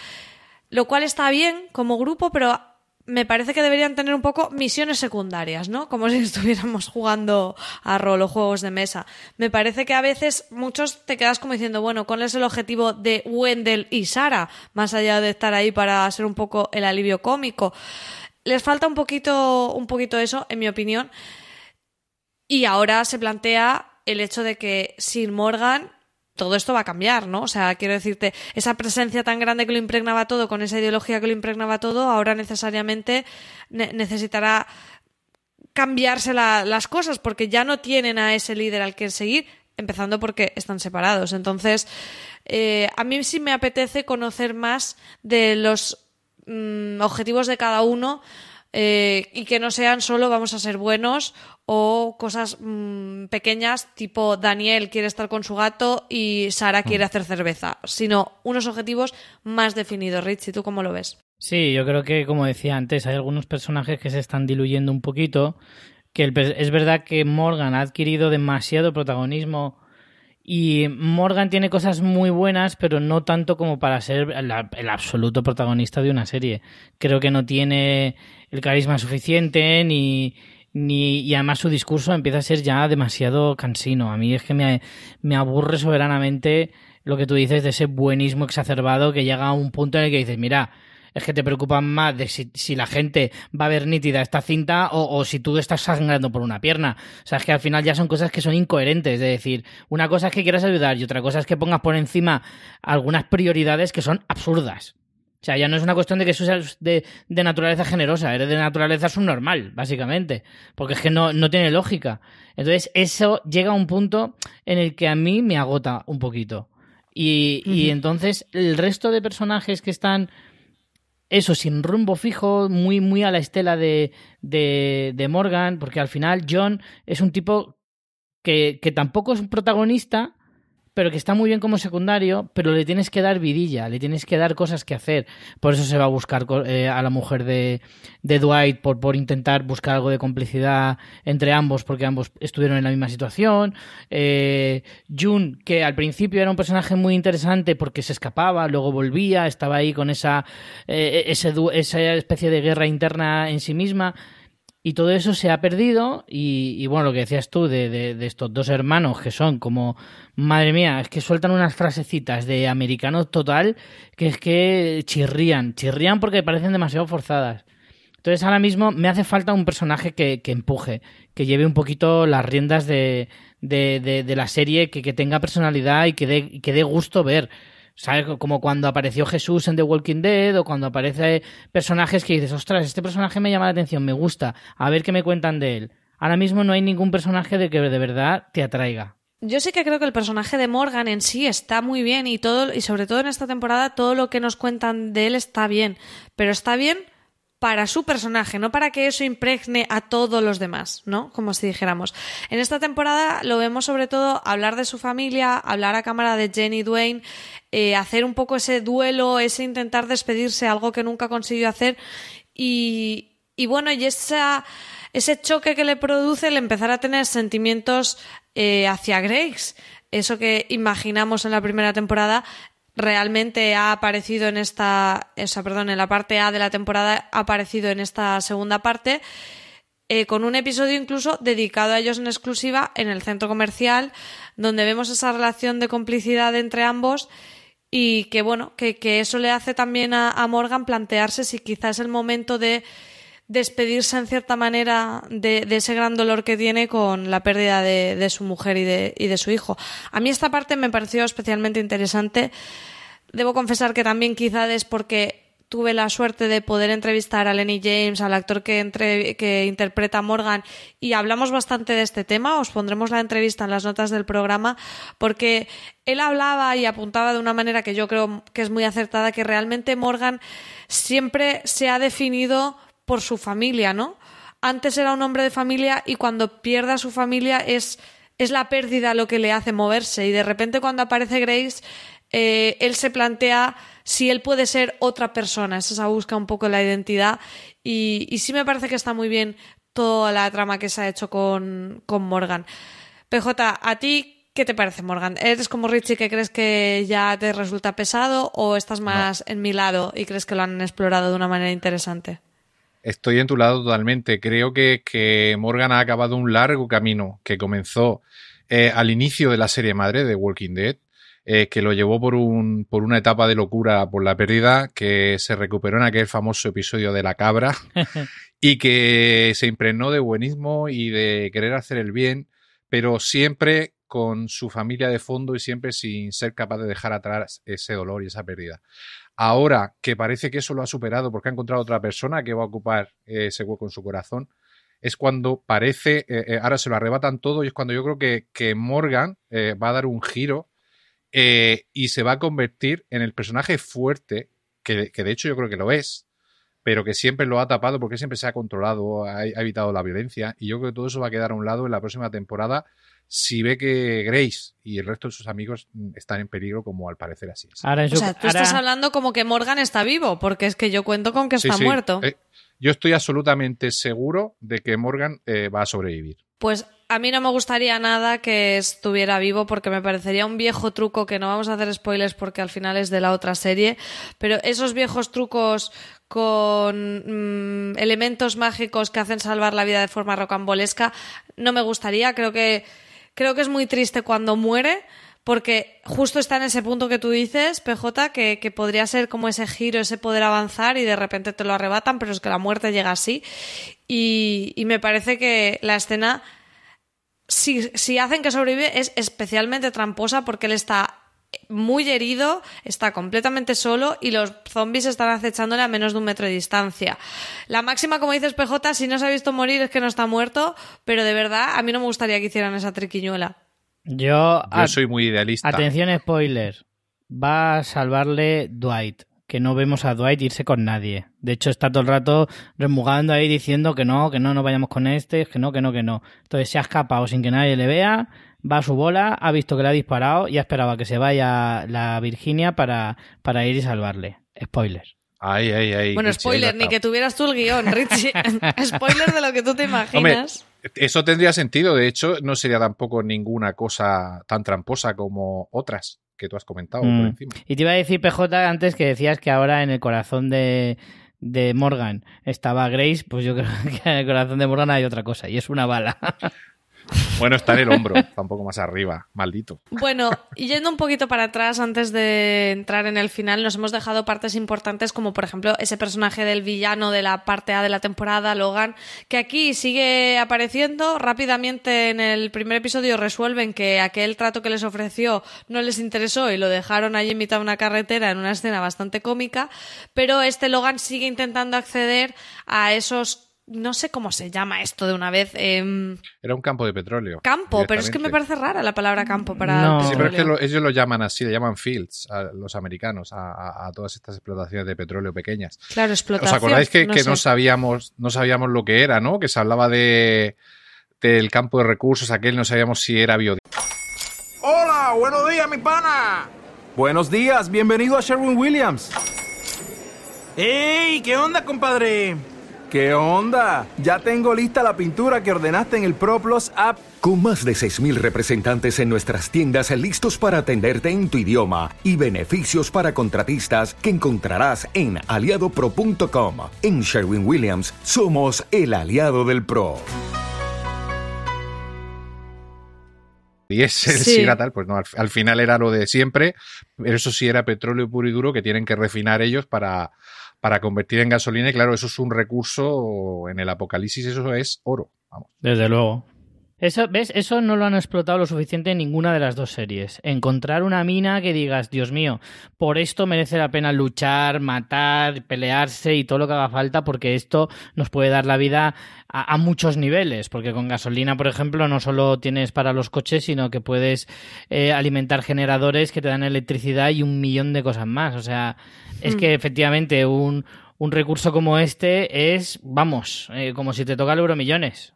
lo cual está bien como grupo, pero me parece que deberían tener un poco misiones secundarias, ¿no? Como si estuviéramos jugando a rol o juegos de mesa. Me parece que a veces muchos te quedas como diciendo, bueno, ¿cuál es el objetivo de Wendell y Sara? Más allá de estar ahí para ser un poco el alivio cómico. Les falta un poquito, un poquito eso, en mi opinión. Y ahora se plantea el hecho de que sin Morgan todo esto va a cambiar, ¿no? O sea, quiero decirte, esa presencia tan grande que lo impregnaba todo, con esa ideología que lo impregnaba todo, ahora necesariamente necesitará cambiarse las cosas, porque ya no tienen a ese líder al que seguir, empezando porque están separados. Entonces, eh, a mí sí me apetece conocer más de los mm, objetivos de cada uno eh, y que no sean solo vamos a ser buenos o cosas mmm, pequeñas tipo Daniel quiere estar con su gato y Sara quiere hacer cerveza, sino unos objetivos más definidos. Rich, ¿tú cómo lo ves? Sí, yo creo que, como decía antes, hay algunos personajes que se están diluyendo un poquito, que es verdad que Morgan ha adquirido demasiado protagonismo y Morgan tiene cosas muy buenas, pero no tanto como para ser el, absoluto protagonista de una serie. Creo que no tiene el carisma suficiente ni, ni y además su discurso empieza a ser ya demasiado cansino. A mí es que me, me aburre soberanamente lo que tú dices de ese buenismo exacerbado que llega a un punto en el que dices, mira, es que te preocupan más de si, si, la gente va a ver nítida esta cinta o, o, si tú estás sangrando por una pierna. O sea, es que al final ya son cosas que son incoherentes. De decir, una cosa es que quieras ayudar y otra cosa es que pongas por encima algunas prioridades que son absurdas. O sea, ya no es una cuestión de que seas de, de, naturaleza generosa, eres de naturaleza subnormal, básicamente. Porque es que no, no tiene lógica. Entonces, eso llega a un punto en el que a mí me agota un poquito. Y, uh -huh. y entonces, el resto de personajes que están eso, sin rumbo fijo, muy, muy a la estela de, de, de Morgan, porque al final John es un tipo que, que, tampoco es un protagonista, pero que está muy bien como secundario, pero le tienes que dar vidilla, le tienes que dar cosas que hacer. Por eso se va a buscar eh, a la mujer de, de Dwight, por, por, intentar buscar algo de complicidad entre ambos, porque ambos estuvieron en la misma situación. Eh, June, que al principio era un personaje muy interesante porque se escapaba, luego volvía, estaba ahí con esa, eh, ese, esa especie de guerra interna en sí misma. Y todo eso se ha perdido y, bueno, lo que decías tú de, de, de, estos dos hermanos que son como, madre mía, es que sueltan unas frasecitas de americano total que es que chirrían, chirrían porque parecen demasiado forzadas. Entonces ahora mismo me hace falta un personaje que, que empuje, que lleve un poquito las riendas de, de, de la serie, que, que, tenga personalidad y que dé, que dé gusto ver. ¿Sabes? Como cuando apareció Jesús en The Walking Dead o cuando aparece personajes que dices, ostras, este personaje me llama la atención, me gusta, a ver qué me cuentan de él. Ahora mismo no hay ningún personaje de que de verdad te atraiga. Yo sí que creo que el personaje de Morgan en sí está muy bien y todo y sobre todo en esta temporada todo lo que nos cuentan de él está bien, pero está bien para su personaje, no para que eso impregne a todos los demás, ¿no? Como si dijéramos. En esta temporada lo vemos sobre todo hablar de su familia, hablar a cámara de Jenny Dwayne, eh, hacer un poco ese duelo, ese intentar despedirse, algo que nunca consiguió hacer y, y bueno, y ese choque que le produce el empezar a tener sentimientos eh, hacia Grace, eso que imaginamos en la primera temporada, realmente ha aparecido en esta, o sea, perdón, en la parte A de la temporada ha aparecido en esta segunda parte. Eh, con un episodio incluso dedicado a ellos en exclusiva en el centro comercial, donde vemos esa relación de complicidad entre ambos y que bueno, que, que eso le hace también a, a, Morgan plantearse si quizás es el momento de despedirse en cierta manera de, de ese gran dolor que tiene con la pérdida de, de su mujer y de, y de su hijo. A mí esta parte me pareció especialmente interesante. Debo confesar que también quizás es porque tuve la suerte de poder entrevistar a Lenny James, al actor que, entre, que interpreta a Morgan, y hablamos bastante de este tema. Os pondremos la entrevista en las notas del programa, porque él hablaba y apuntaba de una manera que yo creo que es muy acertada, que realmente Morgan siempre se ha definido por su familia, ¿no? Antes era un hombre de familia y cuando pierde a su familia es, es la pérdida lo que le hace moverse. Y de repente cuando aparece Grace, eh, él se plantea si él puede ser otra persona. Es esa busca un poco la identidad. Y, y sí me parece que está muy bien toda la trama que se ha hecho con, con Morgan. PJ, ¿a ti ¿Qué te parece, Morgan? ¿Eres como Richie que crees que ya te resulta pesado o estás más en mi lado y crees que lo han explorado de una manera interesante? Estoy en tu lado totalmente. Creo que, que Morgan ha acabado un largo camino que comenzó eh, al inicio de la serie madre de Walking Dead, eh, que lo llevó por, un, por una etapa de locura por la pérdida, que se recuperó en aquel famoso episodio de la cabra y que se impregnó de buenismo y de querer hacer el bien, pero siempre con su familia de fondo y siempre sin ser capaz de dejar atrás ese dolor y esa pérdida. Ahora que parece que eso lo ha superado porque ha encontrado otra persona que va a ocupar ese hueco en su corazón, es cuando parece, eh, eh, ahora se lo arrebatan todo y es cuando yo creo que, que Morgan eh, va a dar un giro y se va a convertir en el personaje fuerte, que, que, de hecho yo creo que lo es, pero que siempre lo ha tapado porque siempre se ha controlado, ha evitado la violencia y yo creo que todo eso va a quedar a un lado en la próxima temporada si ve que Grace y el resto de sus amigos están en peligro, como al parecer así es. Ahora, o sea, tú ahora... estás hablando como que Morgan está vivo, porque es que yo cuento con que está sí. muerto. Eh, yo estoy absolutamente seguro de que Morgan eh, va a sobrevivir. Pues a mí no me gustaría nada que estuviera vivo porque me parecería un viejo truco que no vamos a hacer spoilers porque al final es de la otra serie, pero esos viejos trucos con mmm, elementos mágicos que hacen salvar la vida de forma rocambolesca no me gustaría, creo que creo que es muy triste cuando muere, porque justo está en ese punto que tú dices, PJ, que, que, podría ser como ese giro, ese poder avanzar y de repente te lo arrebatan, pero es que la muerte llega así. Y, y me parece que la escena, si, si hacen que sobrevive, es especialmente tramposa porque él está muy herido, está completamente solo y los zombies están acechándole a menos de un metro de distancia. La máxima, como dices PJ, si no se ha visto morir es que no está muerto, pero de verdad a mí no me gustaría que hicieran esa triquiñuela. Yo, Yo soy muy idealista. Atención, spoiler. Va a salvarle Dwight. Que no vemos a Dwight irse con nadie. De hecho, está todo el rato remugando ahí diciendo que no, que no, no vayamos con este, que no, que no, que no. Entonces se ha escapado sin que nadie le vea va a su bola, ha visto que le ha disparado y ha esperado a que se vaya la Virginia para, para ir y salvarle. Spoiler. Ay, ay, ay. Bueno, spoiler, ni que tuvieras tú el guion, Richie. spoiler de lo que tú te imaginas. Hombre, eso tendría sentido. De hecho, no sería tampoco ninguna cosa tan tramposa como otras que tú has comentado mm. por encima. Y te iba a decir, PJ, antes que decías que ahora en el corazón de, de Morgan estaba Grace, pues yo creo que en el corazón de Morgan hay otra cosa, y es una bala. Bueno, está en el hombro, está un poco más arriba, maldito. Bueno, y yendo un poquito para atrás antes de entrar en el final, nos hemos dejado partes importantes como por ejemplo ese personaje del villano de la parte A de la temporada, Logan, que aquí sigue apareciendo. Rápidamente en el primer episodio resuelven que aquel trato que les ofreció no les interesó y lo dejaron allí en mitad de una carretera en una escena bastante cómica, pero este Logan sigue intentando acceder a esos no sé cómo se llama esto de una vez. Eh... Era un campo de petróleo. Campo, pero es que me parece rara la palabra campo para. No. Sí, pero es que lo, ellos lo llaman así, le llaman fields a los americanos, a, a, todas estas explotaciones de petróleo pequeñas. Claro, explotación. ¿Os acordáis que, no, que no, sabíamos, no sabíamos lo que era, ¿no? Que se hablaba de del campo de recursos, aquel no sabíamos si era biodiversidad. Hola, buenos días, mi pana. Buenos días, bienvenido a Sherwin Williams. ¡Ey! ¿Qué onda, compadre? ¿Qué onda? Ya tengo lista la pintura que ordenaste en el ProPlus app. Con más de 6.000 representantes en nuestras tiendas listos para atenderte en tu idioma y beneficios para contratistas que encontrarás en aliadopro.com. En Sherwin Williams somos el aliado del PRO. Y ese sí. si era tal, pues no, al, al, final era lo de siempre, pero eso sí era petróleo puro y duro que tienen que refinar ellos para, para convertir en gasolina. Y claro, eso es un recurso en el apocalipsis, eso es oro. Vamos. Desde luego. Eso, ¿Ves? Eso no lo han explotado lo suficiente en ninguna de las dos series. Encontrar una mina que digas, Dios mío, por esto merece la pena luchar, matar, pelearse y todo lo que haga falta, porque esto nos puede dar la vida a, a muchos niveles. Porque con gasolina, por ejemplo, no solo tienes para los coches, sino que puedes eh, alimentar generadores que te dan electricidad y un millón de cosas más. O sea, es Mm. que efectivamente un, un recurso como este es, vamos, eh, como si te toca el euromillones.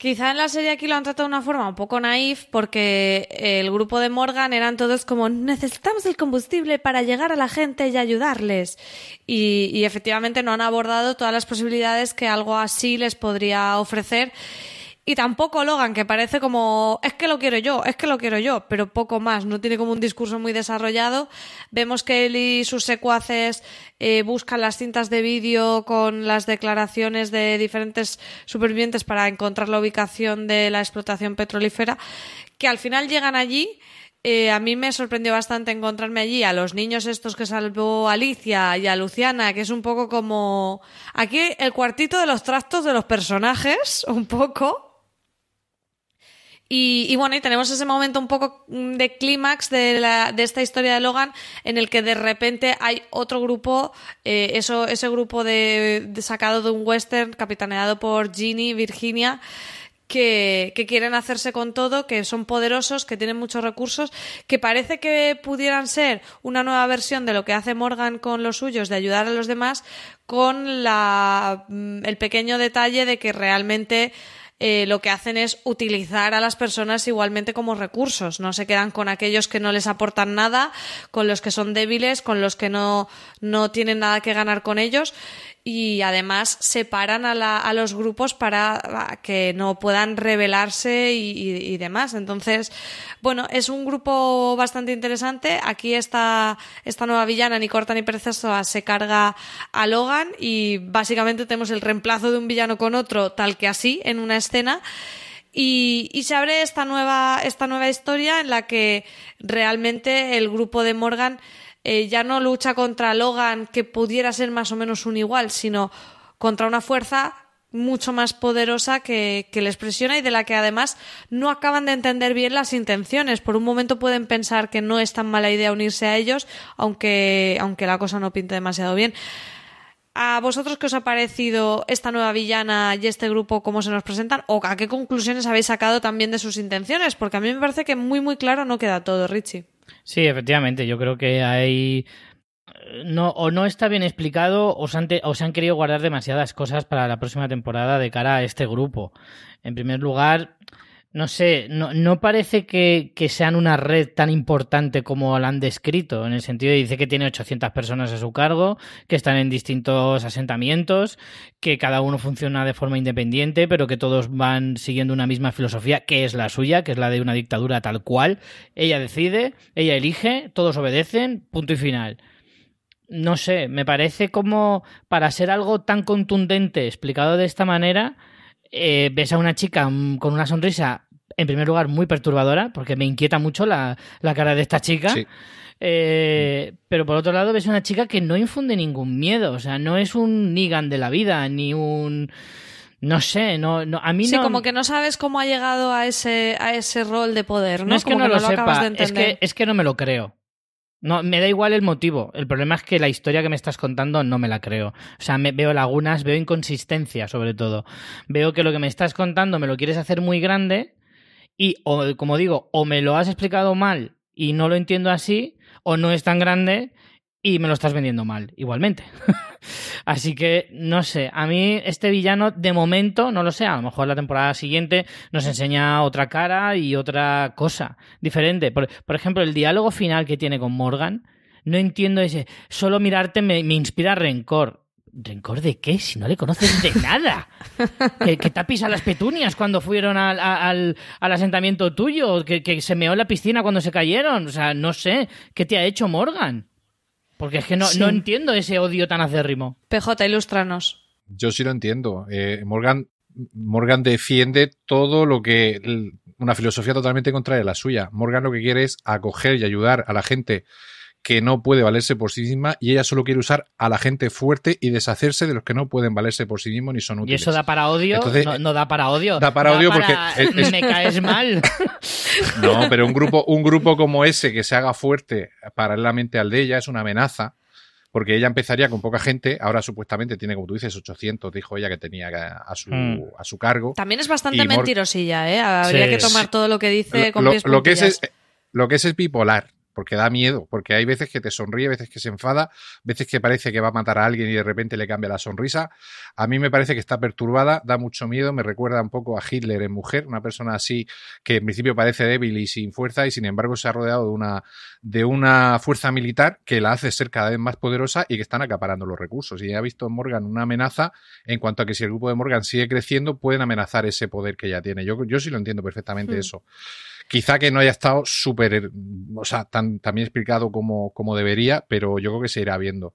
Quizá en la serie aquí lo han tratado de una forma un poco naif porque el grupo de Morgan eran todos como necesitamos el combustible para llegar a la gente y ayudarles. Y, y efectivamente no han abordado todas las posibilidades que algo así les podría ofrecer. Y tampoco Logan, que parece como, es que lo quiero yo, es que lo quiero yo, pero poco más, no tiene como un discurso muy desarrollado. Vemos que él y sus secuaces eh, buscan las cintas de vídeo con las declaraciones de diferentes supervivientes para encontrar la ubicación de la explotación petrolífera, que al final llegan allí. Eh, a mí me sorprendió bastante encontrarme allí a los niños estos que salvó Alicia y a Luciana, que es un poco como aquí el cuartito de los trastos de los personajes, un poco. Y, y, bueno, y tenemos ese momento un poco mm, de clímax de, la, de esta historia de Logan en el que de repente hay otro grupo, eh, eso, ese grupo de, de, sacado de un western capitaneado por Ginny, Virginia, que, que, quieren hacerse con todo, que son poderosos, que tienen muchos recursos, que parece que pudieran ser una nueva versión de lo que hace Morgan con los suyos, de ayudar a los demás, con la, mm, el pequeño detalle de que realmente eh, lo que hacen es utilizar a las personas igualmente como recursos. No se quedan con aquellos que no les aportan nada, con los que son débiles, con los que no, no tienen nada que ganar con ellos y además separan a, la, a los grupos para que no puedan rebelarse y, y, y, demás. Entonces, bueno, es un grupo bastante interesante. Aquí está esta nueva villana, ni corta ni perezosa, se carga a Logan y básicamente tenemos el reemplazo de un villano con otro, tal que así, en una escena. Y, y, se abre esta nueva, esta nueva historia en la que realmente el grupo de Morgan eh, ya no lucha contra Logan, que pudiera ser más o menos un igual, sino contra una fuerza mucho más poderosa que, que, les presiona y de la que además no acaban de entender bien las intenciones. Por un momento pueden pensar que no es tan mala idea unirse a ellos, aunque, aunque la cosa no pinte demasiado bien. ¿A vosotros qué os ha parecido esta nueva villana y este grupo, cómo se nos presentan? ¿O a qué conclusiones habéis sacado también de sus intenciones? Porque a mí me parece que muy, muy claro no queda todo, Richie. Sí, efectivamente, yo creo que hay no, o no está bien explicado o se, han o se han querido guardar demasiadas cosas para la próxima temporada de cara a este grupo. En primer lugar, no sé, no, parece que, que, sean una red tan importante como la han descrito, en el sentido de dice que tiene 800 personas a su cargo, que están en distintos asentamientos, que cada uno funciona de forma independiente, pero que todos van siguiendo una misma filosofía, que es la suya, que es la de una dictadura tal cual. Ella decide, ella elige, todos obedecen, punto y final no sé, me parece como para ser algo tan contundente explicado de esta manera, eh, ves a una chica con una sonrisa, en primer lugar, muy perturbadora, porque me inquieta mucho la, la cara de esta chica. Sí. Eh, pero por otro lado, ves a una chica que no infunde ningún miedo, o sea, no es un Nigan de la vida, ni un no sé, no, no a mí sí, no. como que no sabes cómo ha llegado a ese, a ese rol de poder, ¿no? No es que como no que lo, no sepa, acabas de entender. es que, es que no me lo creo. No, me da igual el motivo. El problema es que la historia que me estás contando no me la creo. O sea, me, veo lagunas, veo inconsistencia, sobre todo. Veo que lo que me estás contando me lo quieres hacer muy grande y, o, como digo, o me lo has explicado mal y no lo entiendo así, o no es tan grande y me lo estás vendiendo mal, igualmente. Así que, no sé, a mí este villano de momento, no lo sé, a lo mejor la temporada siguiente nos enseña otra cara y otra cosa diferente. Por, por ejemplo, el diálogo final que tiene con Morgan, no entiendo ese, solo mirarte me, me inspira rencor. ¿Rencor de qué? Si no le conoces de nada. que, que tapis a las petunias cuando fueron al, al, al asentamiento tuyo, que, que se meó en la piscina cuando se cayeron. O sea, no sé, ¿qué te ha hecho Morgan? Porque es que no, sí. no entiendo ese odio tan acérrimo. PJ, ilústranos. Yo sí lo entiendo. Eh, Morgan, Morgan defiende todo lo que. Una filosofía totalmente contraria a la suya. Morgan lo que quiere es acoger y ayudar a la gente que no puede valerse por sí misma y ella solo quiere usar a la gente fuerte y deshacerse de los que no pueden valerse por sí mismos ni son ¿Y útiles. eso da para odio? Entonces, no, no da para odio. da para odio porque es- es- Me caes mal. No, pero un grupo, un grupo como ese que se haga fuerte paralelamente al de ella es una amenaza, porque ella empezaría con poca gente, ahora supuestamente tiene, como tú dices, 800, dijo ella que tenía a su, Mm. a su cargo. También es bastante Y Mor- mentirosilla, ¿eh? Habría Sí. que tomar todo lo que dice lo, con lo- pies lo que es, es- lo que es es bipolar, porque da miedo, porque hay veces que te sonríe, veces que se enfada, veces que parece que va a matar a alguien y de repente le cambia la sonrisa. A mí me parece que está perturbada, da mucho miedo, me recuerda un poco a Hitler en mujer, una persona así que en principio parece débil y sin fuerza y sin embargo se ha rodeado de una, de una fuerza militar que la hace ser cada vez más poderosa y que están acaparando los recursos. Y ha visto en Morgan una amenaza en cuanto a que si el grupo de Morgan sigue creciendo pueden amenazar ese poder que ya tiene. Yo, yo sí lo entiendo perfectamente Hmm. eso. Quizá que no haya estado súper, o sea, tan, tan bien explicado como, como debería, pero yo creo que se irá viendo.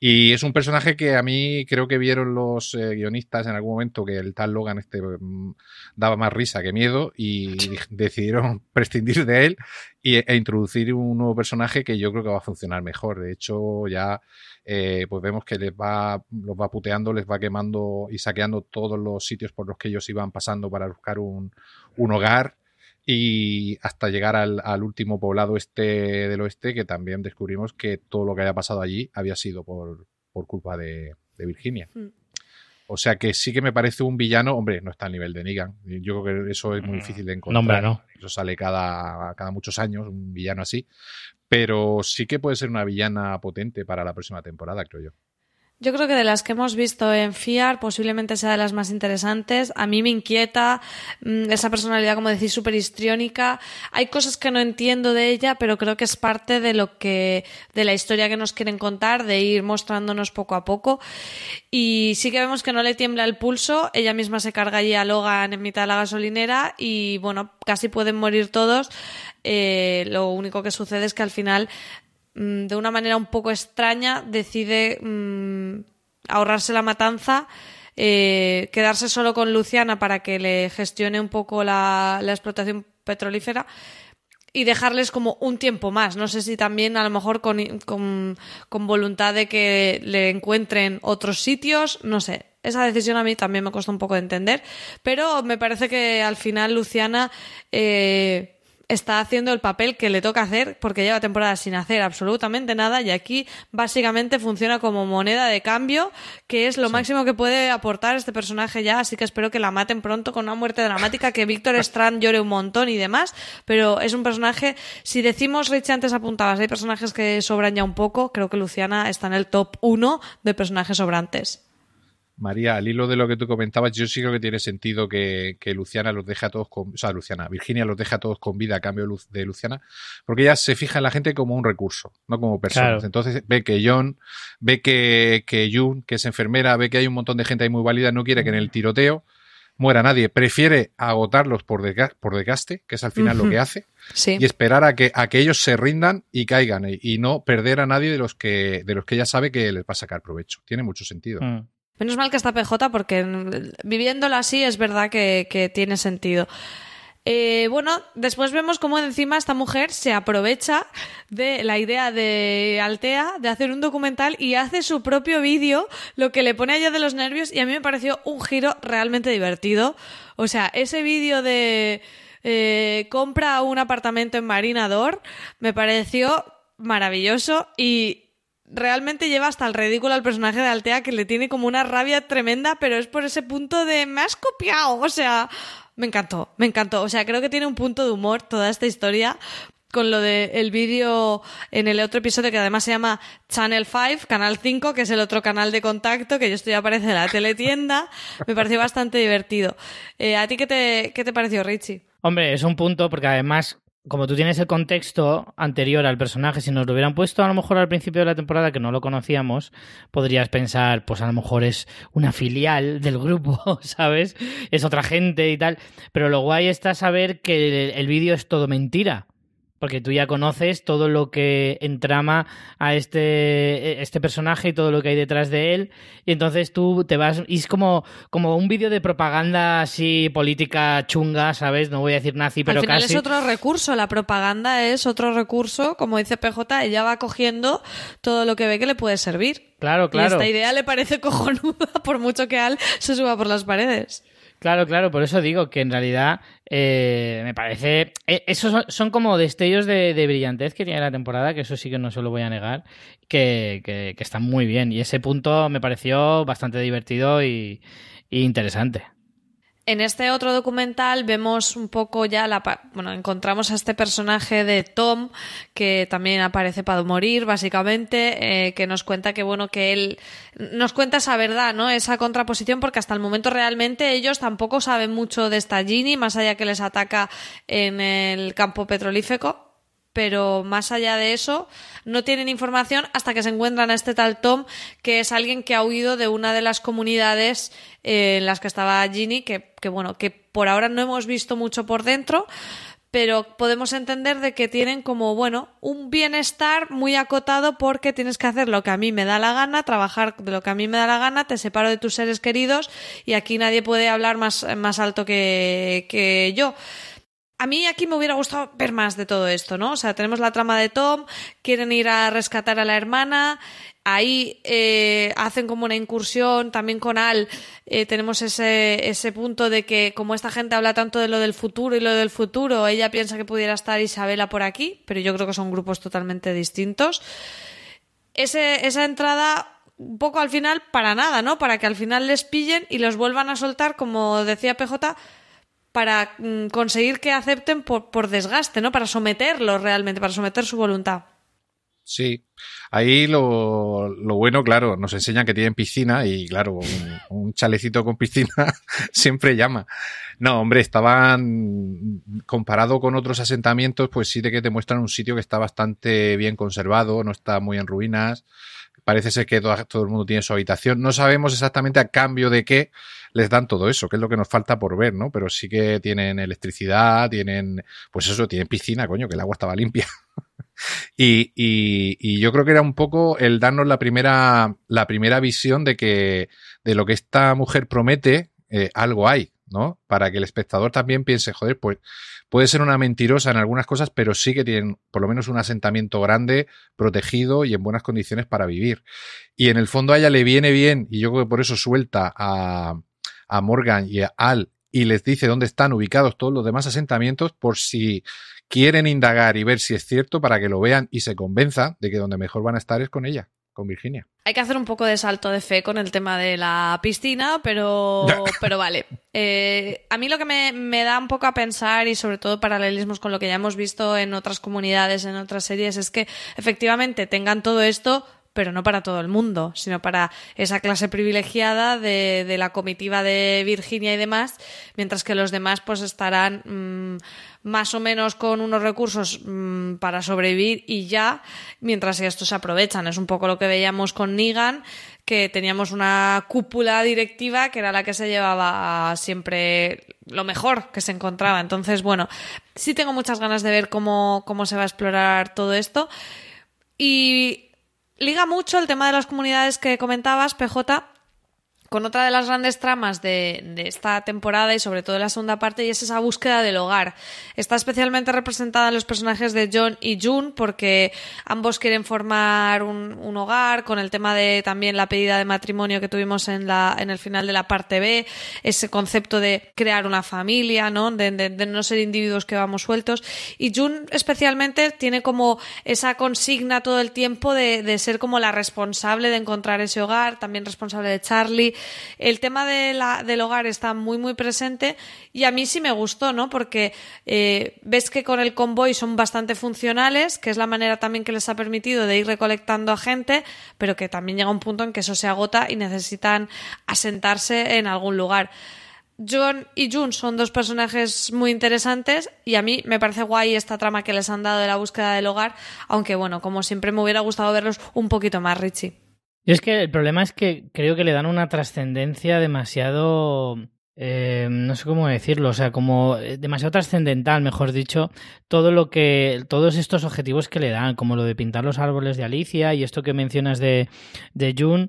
Y es un personaje que a mí creo que vieron los eh, guionistas en algún momento que el tal Logan este mm, daba más risa que miedo y decidieron prescindir de él y, e introducir un nuevo personaje que yo creo que va a funcionar mejor. De hecho, ya eh, pues vemos que les va, los va puteando, les va quemando y saqueando todos los sitios por los que ellos iban pasando para buscar un, un hogar y hasta llegar al, al último poblado este del oeste que también descubrimos que todo lo que había pasado allí había sido por, por culpa de, de Virginia. Mm. O sea que sí que me parece un villano, hombre, no está al nivel de Negan. Yo creo que eso es muy difícil de encontrar. hombre, no. Eso sale cada, cada muchos años, un villano así. Pero sí que puede ser una villana potente para la próxima temporada, creo yo. Yo creo que de las que hemos visto en FIAR posiblemente sea de las más interesantes. A mí me inquieta mm, esa personalidad, como decís, súper histriónica. Hay cosas que no entiendo de ella, pero creo que es parte de lo que, de la historia que nos quieren contar, de ir mostrándonos poco a poco. Y sí que vemos que no le tiembla el pulso. Ella misma se carga allí a Logan en mitad de la gasolinera y bueno, casi pueden morir todos. Eh, lo único que sucede es que al final de una manera un poco extraña, decide mm, ahorrarse la matanza, eh, quedarse solo con Luciana para que le gestione un poco la, la explotación petrolífera y dejarles como un tiempo más. No sé si también a lo mejor con, con, con voluntad de que le encuentren otros sitios, no sé. Esa decisión a mí también me cuesta un poco de entender, pero me parece que al final Luciana eh, está haciendo el papel que le toca hacer porque lleva temporadas sin hacer absolutamente nada y aquí básicamente funciona como moneda de cambio que es lo máximo que puede aportar este personaje ya así que espero que la maten pronto con una muerte dramática que Víctor Strand llore un montón y demás pero es un personaje si decimos Richie antes apuntabas hay personajes que sobran ya un poco creo que Luciana está en el top 1 de personajes sobrantes María, al hilo de lo que tú comentabas, yo sí creo que tiene sentido que, que Luciana los deje a todos con, o sea, Luciana, Virginia los deja a todos con vida a cambio de, Lu- de Luciana, porque ella se fija en la gente como un recurso, no como personas. Claro. Entonces ve que John, ve que, que June, que es enfermera, ve que hay un montón de gente ahí muy válida, no quiere que en el tiroteo muera nadie, prefiere agotarlos por, desga- por desgaste, que es al final lo que hace, sí y esperar a que, a que ellos se rindan y caigan, y, y no perder a nadie de los que, de los que ella sabe que les va a sacar provecho. Tiene mucho sentido. Mm. Menos mal que está PJ porque viviéndolo así es verdad que, que tiene sentido. Eh, bueno, después vemos cómo encima esta mujer se aprovecha de la idea de Altea de hacer un documental y hace su propio vídeo, lo que le pone a ella de los nervios y a mí me pareció un giro realmente divertido. O sea, ese vídeo de eh, compra un apartamento en Marinador me pareció maravilloso y realmente lleva hasta el ridículo al personaje de Altea que le tiene como una rabia tremenda, pero es por ese punto de me has copiado, o sea, me encantó, me encantó, o sea, creo que tiene un punto de humor toda esta historia con lo del vídeo en el otro episodio que además se llama Channel 5, Canal 5, que es el otro canal de contacto, que esto ya aparece en la teletienda, me pareció bastante divertido. Eh, ¿A ti qué te, qué te pareció, Richie? Hombre, es un punto porque además, como tú tienes el contexto anterior al personaje, si nos lo hubieran puesto a lo mejor al principio de la temporada que no lo conocíamos, podrías pensar, pues a lo mejor es una filial del grupo, ¿sabes? Es otra gente y tal. Pero lo guay está saber que el, el vídeo es todo mentira. Porque tú ya conoces todo lo que entrama a este, este personaje y todo lo que hay detrás de él, y entonces tú te vas, y es como, como un vídeo de propaganda así política chunga, ¿sabes? No voy a decir nazi, pero Al final casi. es otro recurso, la propaganda es otro recurso, como dice PJ, ella va cogiendo todo lo que ve que le puede servir. Claro, claro. Y esta idea le parece cojonuda, por mucho que Al se suba por las paredes. Claro, claro, por eso digo que en realidad eh, me parece. eh, esos son, como destellos de, brillantez que tiene la temporada, que eso sí que no se lo voy a negar, que, que- que están muy bien. Y ese punto me pareció bastante divertido y interesante. En este otro documental vemos un poco ya la bueno, encontramos a este personaje de Tom que también aparece para morir básicamente, eh, que nos cuenta que bueno que él nos cuenta esa verdad, ¿no? Esa contraposición porque hasta el momento realmente ellos tampoco saben mucho de esta Ginny más allá que les ataca en el campo petrolífero pero más allá de eso, no tienen información hasta que se encuentran a este tal Tom, que es alguien que ha huido de una de las comunidades eh, en las que estaba Ginny, que, que bueno, que por ahora no hemos visto mucho por dentro, pero podemos entender de que tienen como, bueno, un bienestar muy acotado porque tienes que hacer lo que a mí me da la gana, trabajar de lo que a mí me da la gana, te separo de tus seres queridos y aquí nadie puede hablar más, más alto que, que yo. A mí aquí me hubiera gustado ver más de todo esto, ¿no? O sea, tenemos la trama de Tom, quieren ir a rescatar a la hermana, ahí eh, hacen como una incursión, también con Al eh, tenemos ese, ese punto de que como esta gente habla tanto de lo del futuro y lo del futuro, ella piensa que pudiera estar Isabela por aquí, pero yo creo que son grupos totalmente distintos. Ese, esa entrada un poco al final para nada, ¿no? Para que al final les pillen y los vuelvan a soltar, como decía PJ, para mm, conseguir que acepten por, por desgaste, ¿no? Para someterlos realmente, para someter su voluntad. Sí, ahí lo, lo bueno, claro, nos enseñan que tienen piscina y claro, un, un chalecito con piscina siempre llama. No, hombre, estaban comparado con otros asentamientos, pues sí de que te muestran un sitio que está bastante bien conservado, no está muy en ruinas. Parece ser que todo, el mundo tiene su habitación. No sabemos exactamente a cambio de qué les dan todo eso, que es lo que nos falta por ver, ¿no? Pero sí que tienen electricidad, tienen, pues eso, tienen piscina, coño, que el agua estaba limpia. Y, y, y, yo creo que era un poco el darnos la primera, la primera visión de que de lo que esta mujer promete, eh, algo hay, ¿no? Para que el espectador también piense, joder, pues puede ser una mentirosa en algunas cosas, pero sí que tienen por lo menos un asentamiento grande, protegido y en buenas condiciones para vivir. Y en el fondo a ella le viene bien, y yo creo que por eso suelta a, a Morgan y a Al y les dice dónde están ubicados todos los demás asentamientos por si quieren indagar y ver si es cierto para que lo vean y se convenzan de que donde mejor van a estar es con ella, con Virginia. Hay que hacer un poco de salto de fe con el tema de la piscina, pero, pero vale. Eh, a mí lo que me, me, da un poco a pensar y sobre todo paralelismos con lo que ya hemos visto en otras comunidades, en otras series, es que efectivamente tengan todo esto pero no para todo el mundo, sino para esa clase privilegiada de, de, la comitiva de Virginia y demás, mientras que los demás pues estarán mmm, más o menos con unos recursos mmm, para sobrevivir y ya, mientras estos se aprovechan. Es un poco lo que veíamos con Negan, que teníamos una cúpula directiva que era la que se llevaba siempre lo mejor que se encontraba. Entonces, bueno, sí tengo muchas ganas de ver cómo, cómo se va a explorar todo esto. Y liga mucho el tema de las comunidades que comentabas, PJ, con otra de las grandes tramas de, esta temporada y sobre todo la segunda parte, y es esa búsqueda del hogar. Está especialmente representada en los personajes de John y June, porque ambos quieren formar un, hogar, con el tema de también la pedida de matrimonio que tuvimos en, la, en el final de la parte B, ese concepto de crear una familia, ¿no? De, no ser individuos que vamos sueltos. Y June especialmente tiene como esa consigna todo el tiempo de ser como la responsable de encontrar ese hogar, también responsable de Charlie el tema de la, del hogar está muy muy presente y a mí sí me gustó, ¿no? Porque eh, ves que con el convoy son bastante funcionales, que es la manera también que les ha permitido de ir recolectando a gente, pero que también llega un punto en que eso se agota y necesitan asentarse en algún lugar. John y June son dos personajes muy interesantes y a mí me parece guay esta trama que les han dado de la búsqueda del hogar, aunque bueno, como siempre me hubiera gustado verlos un poquito más, Richie. Y es que el problema es que creo que le dan una trascendencia demasiado eh, no sé cómo decirlo, o sea, como eh, demasiado trascendental, mejor dicho, todo lo que, todos estos objetivos que le dan, como lo de pintar los árboles de Alicia y esto que mencionas de, de June,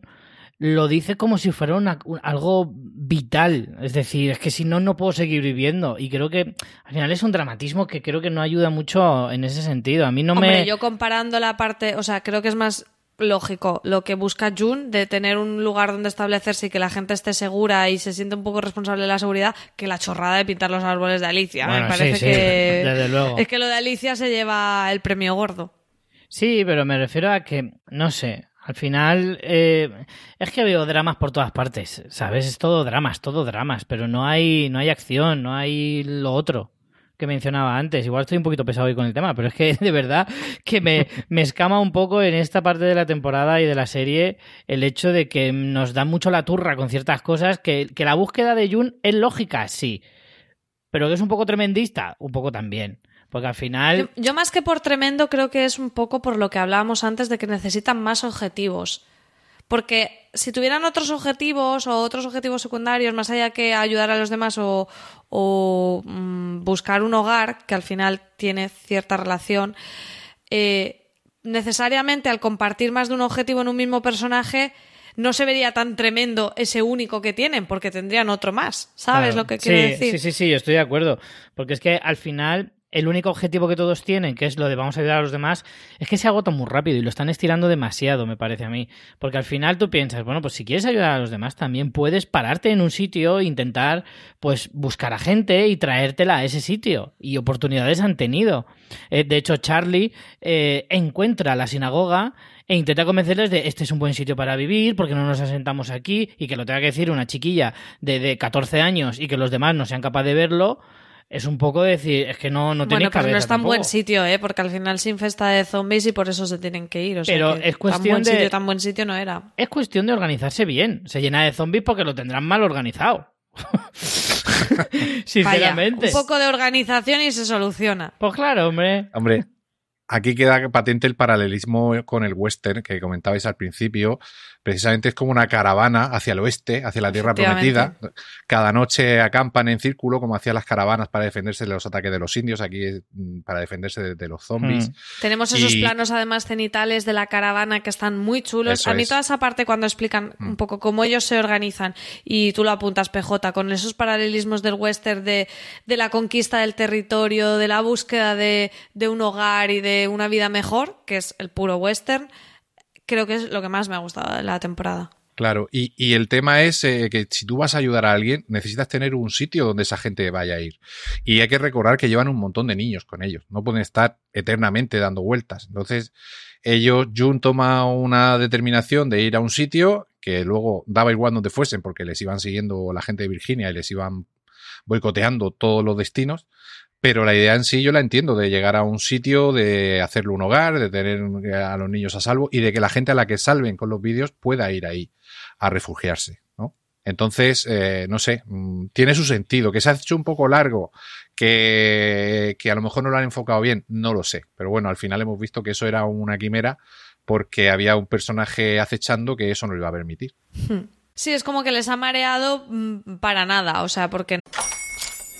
lo dice como si fuera una, un- algo vital, es decir, es que si no, no puedo seguir viviendo y creo que al final es un dramatismo que creo que no ayuda mucho en ese sentido. A mí no Hombre, me... yo comparando la parte, o sea, creo que es más lógico lo que busca Jun de tener un lugar donde establecerse y que la gente esté segura y se siente un poco responsable de la seguridad que la chorrada de pintar los árboles de Alicia. Bueno, Me parece sí, sí, que desde luego. es que lo de Alicia se lleva el premio gordo. Sí, pero me refiero a que, no sé, al final eh, es que veo dramas por todas partes, ¿sabes? Es todo dramas, todo dramas, pero no hay, no hay acción, no hay lo otro que mencionaba antes. Igual estoy un poquito pesado hoy con el tema, pero es que de verdad que me, me escama un poco en esta parte de la temporada y de la serie el hecho de que nos da mucho la turra con ciertas cosas, que, que la búsqueda de Jun es lógica, sí, pero que es un poco tremendista, un poco también. Porque al final... Yo, más que por tremendo creo que es un poco por lo que hablábamos antes de que necesitan más objetivos. Porque si tuvieran otros objetivos o otros objetivos secundarios, más allá que ayudar a los demás o, o, mm, buscar un hogar, que al final tiene cierta relación, eh, necesariamente al compartir más de un objetivo en un mismo personaje, no se vería tan tremendo ese único que tienen, porque tendrían otro más. ¿Sabes Claro. lo que quiero Sí, decir? Sí, sí, sí, yo estoy de acuerdo. Porque es que al final el único objetivo que todos tienen, que es lo de vamos a ayudar a los demás, es que se agota muy rápido y lo están estirando demasiado, me parece a mí. Porque al final tú piensas, bueno, pues si quieres ayudar a los demás, también puedes pararte en un sitio e intentar, pues, buscar a gente y traértela a ese sitio. Y oportunidades han tenido. Eh, de hecho, Charlie eh, encuentra la sinagoga e intenta convencerles de este es un buen sitio para vivir, porque no nos asentamos aquí y que lo tenga que decir una chiquilla de, de 14 años y que los demás no sean capaces de verlo, es un poco decir, es que no, no Bueno, tenéis pero no cabeza es tan tampoco. buen sitio, ¿eh? Porque al final se infesta de zombies y por eso se tienen que ir. O sea Pero que es cuestión tan buen de- sitio, tan buen sitio no era. Es cuestión de organizarse bien. Se llena de zombies porque lo tendrán mal organizado. Sinceramente. Vaya, un poco de organización y se soluciona. Pues claro, hombre. Hombre, aquí queda patente el paralelismo con el western que comentabais al principio. Precisamente es como una caravana hacia el oeste, hacia la tierra prometida. Cada noche acampan en círculo, como hacían las caravanas para defenderse de los ataques de los indios, aquí mm, para defenderse de, de los zombies. Mm. Tenemos esos Y- planos además cenitales de la caravana que están muy chulos. Eso a mí es. toda esa parte cuando explican Mm. un poco cómo ellos se organizan y tú lo apuntas PJ con esos paralelismos del western de, de la conquista del territorio, de la búsqueda de, de un hogar y de una vida mejor, que es el puro western, creo que es lo que más me ha gustado de la temporada. Claro, y, y el tema es eh, que si tú vas a ayudar a alguien, necesitas tener un sitio donde esa gente vaya a ir. Y hay que recordar que llevan un montón de niños con ellos, no pueden estar eternamente dando vueltas. Entonces, ellos, Jun toma una determinación de ir a un sitio que luego daba igual donde fuesen porque les iban siguiendo la gente de Virginia y les iban boicoteando todos los destinos. Pero la idea en sí yo la entiendo, de llegar a un sitio, de hacerle un hogar, de tener a los niños a salvo y de que la gente a la que salven con los vídeos pueda ir ahí a refugiarse, ¿no? Entonces, eh, no sé, mm, tiene su sentido. Que se ha hecho un poco largo, que, que a lo mejor no lo han enfocado bien, no lo sé. Pero bueno, al final hemos visto que eso era una quimera porque había un personaje acechando que eso no le iba a permitir. Sí, es como que les ha mareado mm, para nada, o sea, porque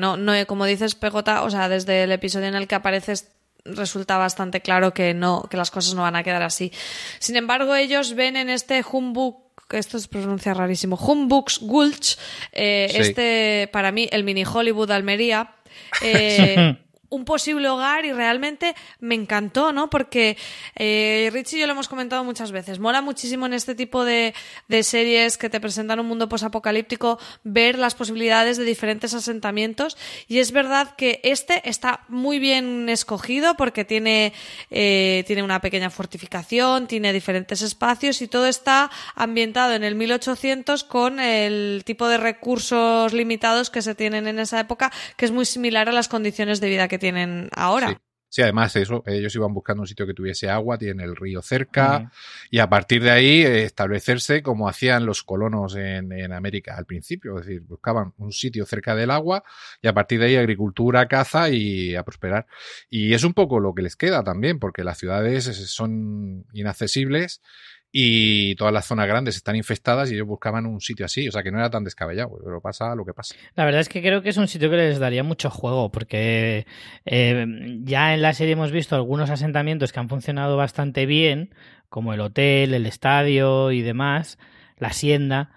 No, no, como dices, PJ, o sea, desde el episodio en el que apareces resulta bastante claro que no, que las cosas no van a quedar así. Sin embargo, ellos ven en este humbug, esto se pronuncia rarísimo, Humbugs Gulch, eh, Sí. este, para mí, el mini Hollywood Almería, eh, un posible hogar y realmente me encantó, ¿no? Porque eh, Richie y yo lo hemos comentado muchas veces. Mola muchísimo en este tipo de, de series que te presentan un mundo posapocalíptico ver las posibilidades de diferentes asentamientos y es verdad que este está muy bien escogido porque tiene, eh, tiene una pequeña fortificación, tiene diferentes espacios y todo está ambientado en el 1800 con el tipo de recursos limitados que se tienen en esa época que es muy similar a las condiciones de vida que tienen ahora. Sí. Sí, además eso, ellos iban buscando un sitio que tuviese agua, tiene el río cerca, uh -huh. y a partir de ahí eh, establecerse como hacían los colonos en, en, América al principio, es decir, buscaban un sitio cerca del agua y a partir de ahí agricultura, caza y a prosperar. Y es un poco lo que les queda también, porque las ciudades son inaccesibles y todas las zonas grandes están infestadas y ellos buscaban un sitio así, o sea que no era tan descabellado, pero pasa lo que pasa. La verdad es que creo que es un sitio que les daría mucho juego, porque eh, ya en la serie hemos visto algunos asentamientos que han funcionado bastante bien, como el hotel, el estadio y demás, la hacienda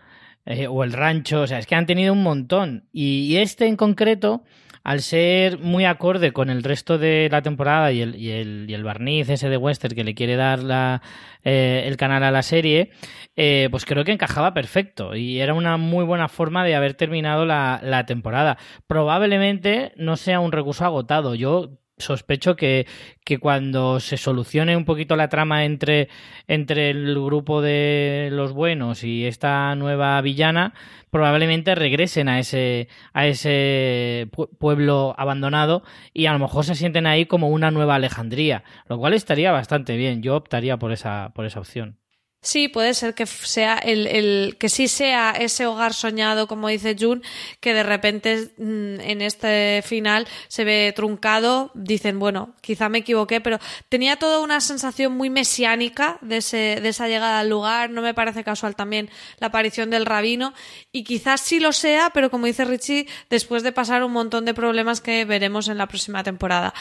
eh, o el rancho, o sea, es que han tenido un montón. Y, y este en concreto al ser muy acorde con el resto de la temporada y el, y el, y el barniz ese de Western que le quiere dar la, eh, el canal a la serie, eh, pues creo que encajaba perfecto y era una muy buena forma de haber terminado la, la temporada. Probablemente no sea un recurso agotado. Yo sospecho que, que, cuando se solucione un poquito la trama entre, entre el grupo de los buenos y esta nueva villana, probablemente regresen a ese, a ese pueblo abandonado y a lo mejor se sienten ahí como una nueva Alejandría, lo cual estaría bastante bien. Yo optaría por esa, por esa opción. Sí, puede ser que sea el, el, que sí sea ese hogar soñado, como dice June, que de repente mm, en este final se ve truncado. Dicen, bueno, quizá me equivoqué, pero tenía toda una sensación muy mesiánica de, ese, de esa llegada al lugar. No me parece casual también la aparición del rabino. Y quizás sí lo sea, pero como dice Richie, después de pasar un montón de problemas que veremos en la próxima temporada.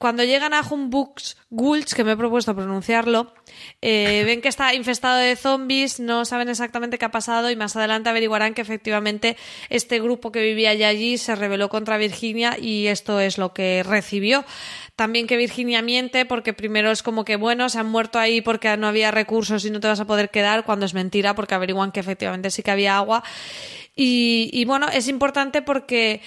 Cuando llegan a Humbugs Gulch, que me he propuesto pronunciarlo, eh, ven que está infestado de zombies, no saben exactamente qué ha pasado y más adelante averiguarán que efectivamente este grupo que vivía ya allí se rebeló contra Virginia y esto es lo que recibió. También que Virginia miente porque primero es como que, bueno, se han muerto ahí porque no había recursos y no te vas a poder quedar, cuando es mentira porque averiguan que efectivamente sí que había agua. Y, y bueno, es importante porque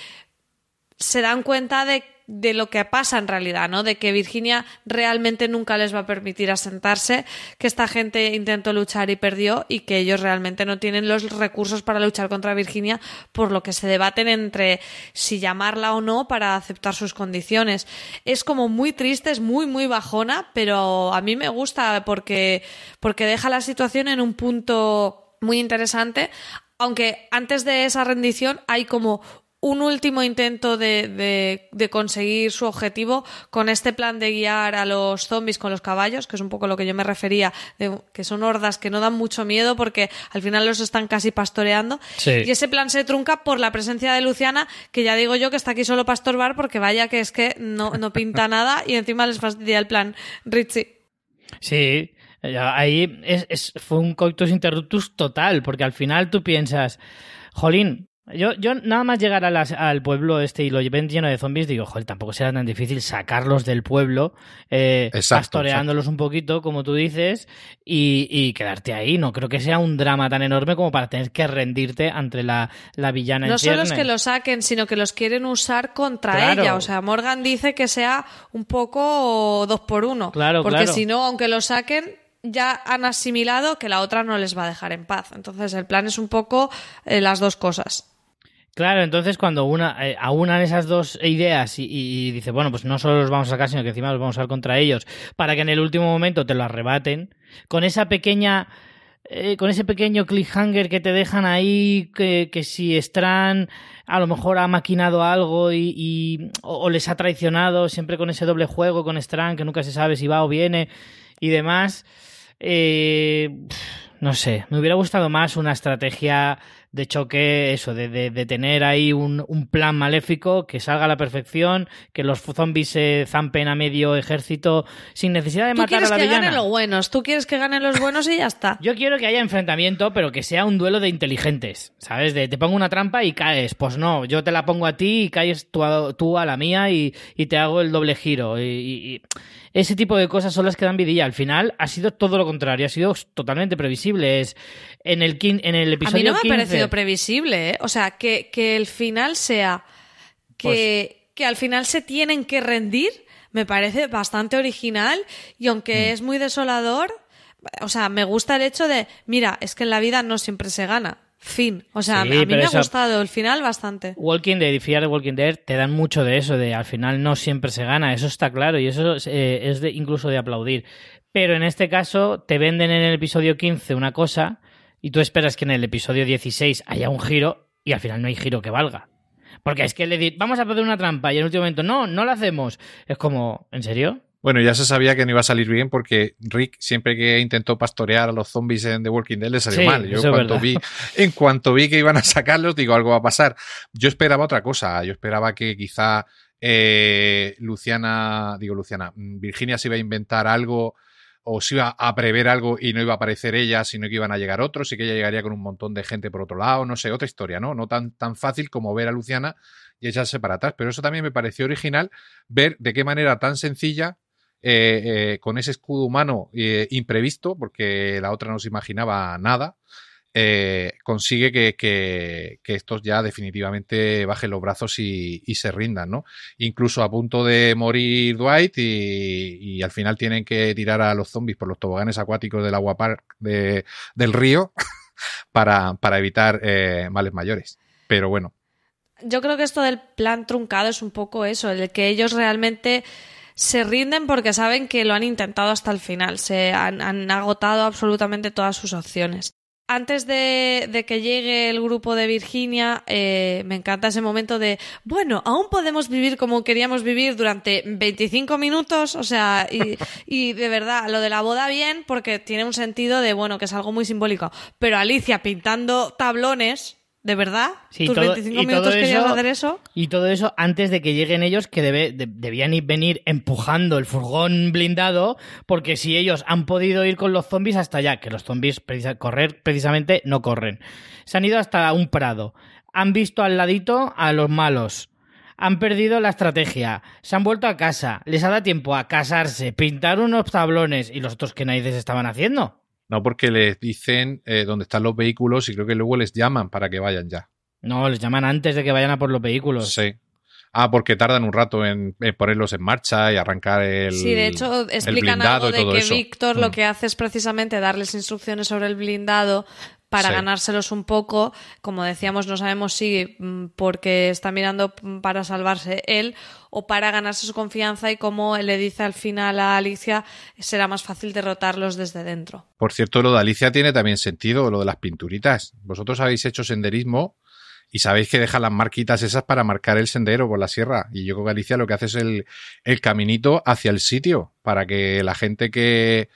se dan cuenta de de lo que pasa en realidad, ¿no? De que Virginia realmente nunca les va a permitir asentarse, que esta gente intentó luchar y perdió y que ellos realmente no tienen los recursos para luchar contra Virginia, por lo que se debaten entre si llamarla o no para aceptar sus condiciones. Es como muy triste, es muy muy bajona, pero a mí me gusta porque porque deja la situación en un punto muy interesante, aunque antes de esa rendición hay como un último intento de, de, de, conseguir su objetivo con este plan de guiar a los zombies con los caballos, que es un poco lo que yo me refería, de, que son hordas que no dan mucho miedo porque al final los están casi pastoreando. Sí. Y ese plan se trunca por la presencia de Luciana, que ya digo yo que está aquí solo para estorbar porque vaya que es que no, no pinta nada y encima les fastidia el plan. Richie. Sí, ahí es, es, fue un coitus interruptus total, porque al final tú piensas, jolín, yo, yo nada más llegar a las, al pueblo este y lo ven lleno de zombies, digo, joder, tampoco será tan difícil sacarlos del pueblo, eh, exacto, pastoreándolos exacto. un poquito, como tú dices, y, y, quedarte ahí. No creo que sea un drama tan enorme como para tener que rendirte ante la, la villana No en solo es que los saquen, sino que los quieren usar contra claro. ella. O sea, Morgan dice que sea un poco dos por uno. Claro, porque claro. si no, aunque lo saquen, ya han asimilado que la otra no les va a dejar en paz. Entonces el plan es un poco eh, las dos cosas. Claro, entonces cuando una, eh, aunan esas dos ideas y, y, dice, bueno, pues no solo los vamos a sacar, sino que encima los vamos a usar contra ellos, para que en el último momento te lo arrebaten, con esa pequeña, eh, con ese pequeño cliffhanger que te dejan ahí, que, que si Stran a lo mejor ha maquinado algo y, o, les ha traicionado, siempre con ese doble juego con Stran, que nunca se sabe si va o viene y demás, eh, no sé, me hubiera gustado más una estrategia de choque, eso, de, de, de tener ahí un, un, plan maléfico que salga a la perfección, que los zombies se zampen a medio ejército sin necesidad de matar a la villana. Tú quieres que ganen los buenos, tú quieres que ganen los buenos y ya está. Yo quiero que haya enfrentamiento, pero que sea un duelo de inteligentes, ¿sabes? De te pongo una trampa y caes. Pues no, yo te la pongo a ti y caes tú a, tú a la mía y, y, te hago el doble giro. Y, y, ese tipo de cosas son las que dan vidilla. Al final ha sido todo lo contrario, ha sido totalmente previsible. Es en el, en el episodio A mí no me 15, ha parecido previsible, ¿eh? O sea, que, que el final sea que, pues... que al final se tienen que rendir, me parece bastante original y aunque mm. es muy desolador, o sea, me gusta el hecho de, mira, es que en la vida no siempre se gana. Fin. O sea, Sí, a mí me ha gustado el final bastante. Walking Dead y Fear Walking Dead te dan mucho de eso, de al final no siempre se gana, eso está claro y eso es, eh, es de, incluso de aplaudir. Pero en este caso te venden en el episodio 15 una cosa y tú esperas que en el episodio 16 haya un giro y al final no hay giro que valga. Porque es que le di, vamos a poner una trampa y en el último momento, no, no la hacemos. Es como, ¿en serio? Bueno, ya se sabía que no iba a salir bien porque Rick siempre que intentó pastorear a los zombies en The Walking Dead le salió Sí, mal. Yo cuanto, vi, en cuanto vi que iban a sacarlos, digo, algo va a pasar. Yo esperaba otra cosa. Yo esperaba que quizá eh, Luciana, digo Luciana, mm, Virginia se iba a inventar algo o se iba a prever algo y no iba a aparecer ella, sino que iban a llegar otros y que ella llegaría con un montón de gente por otro lado, no sé, otra historia, ¿no? No tan, tan fácil como ver a Luciana y echarse para atrás. Pero eso también me pareció original ver de qué manera tan sencilla eh, eh, con ese escudo humano eh, imprevisto, porque la otra no se imaginaba nada, eh, consigue que, que- estos ya definitivamente bajen los brazos y, se rindan, ¿no? Incluso a punto de morir Dwight y, al final tienen que tirar a los zombies por los toboganes acuáticos del agua park de- del río para, para evitar eh, males mayores. Pero bueno, Yo creo que esto del plan truncado es un poco eso, el que ellos realmente se rinden porque saben que lo han intentado hasta el final, se han agotado absolutamente todas sus opciones. Antes de, de que llegue el grupo de Virginia, eh, me encanta ese momento de, bueno, aún podemos vivir como queríamos vivir durante 25 minutos, o sea, y, y de verdad, lo de la boda bien, porque tiene un sentido de, bueno, que es algo muy simbólico, pero Alicia pintando tablones, ¿de verdad? Sí, ¿Tus todo- 25 y todo minutos querías eso- hacer eso? Y todo eso antes de que lleguen ellos que debe- de- debían ir, venir empujando el furgón blindado, porque si ellos han podido ir con los zombies hasta allá, que los zombies precisa- correr precisamente no corren. Se han ido hasta un prado. Han visto al ladito a los malos. Han perdido la estrategia. Se han vuelto a casa. Les ha dado tiempo a casarse, pintar unos tablones. ¿Y los otros qué narices estaban haciendo? No porque les dicen eh, dónde están los vehículos y creo que luego les llaman para que vayan ya. No, les llaman antes de que vayan a por los vehículos. Sí. Ah, porque tardan un rato en, en ponerlos en marcha y arrancar el. Sí, de hecho explican algo de que eso. Víctor lo Mm. que hace es precisamente darles instrucciones sobre el blindado para Sí. ganárselos un poco. Como decíamos, no sabemos si mm, porque está mirando mm, para salvarse él o para ganarse su confianza y como le dice al final a Alicia, será más fácil derrotarlos desde dentro. Por cierto, lo de Alicia tiene también sentido, lo de las pinturitas. Vosotros habéis hecho senderismo y sabéis que deja las marquitas esas para marcar el sendero por la sierra. Y yo creo que Alicia lo que hace es el, el caminito hacia el sitio para que la gente que,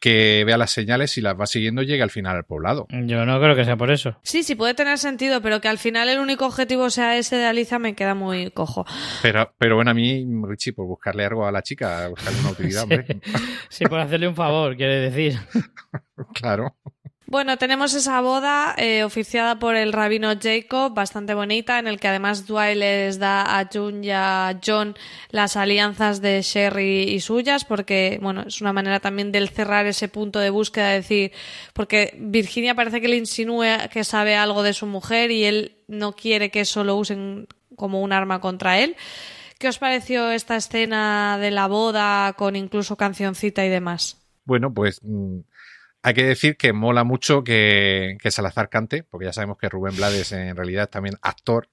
que vea las señales y las va siguiendo llegue al final al poblado. Yo no creo que sea por eso. Sí, sí, puede tener sentido, pero que al final el único objetivo sea ese de Alicia me queda muy cojo. Pero, pero bueno, a mí, Richie, por buscarle algo a la chica, buscarle una utilidad, Sí. hombre. Sí, por hacerle un favor, quiere decir. Claro. Bueno, tenemos esa boda eh, oficiada por el rabino Jacob, bastante bonita, en el que además Dwight les da a June y a John las alianzas de Sherry y suyas, porque, bueno, es una manera también de cerrar ese punto de búsqueda, de decir, porque Virginia parece que le insinúa que sabe algo de su mujer y él no quiere que eso lo usen como un arma contra él. ¿Qué os pareció esta escena de la boda con incluso cancioncita y demás? Bueno, pues mm, hay que decir que mola mucho que, que Salazar cante, porque ya sabemos que Rubén Blades en realidad es también actor,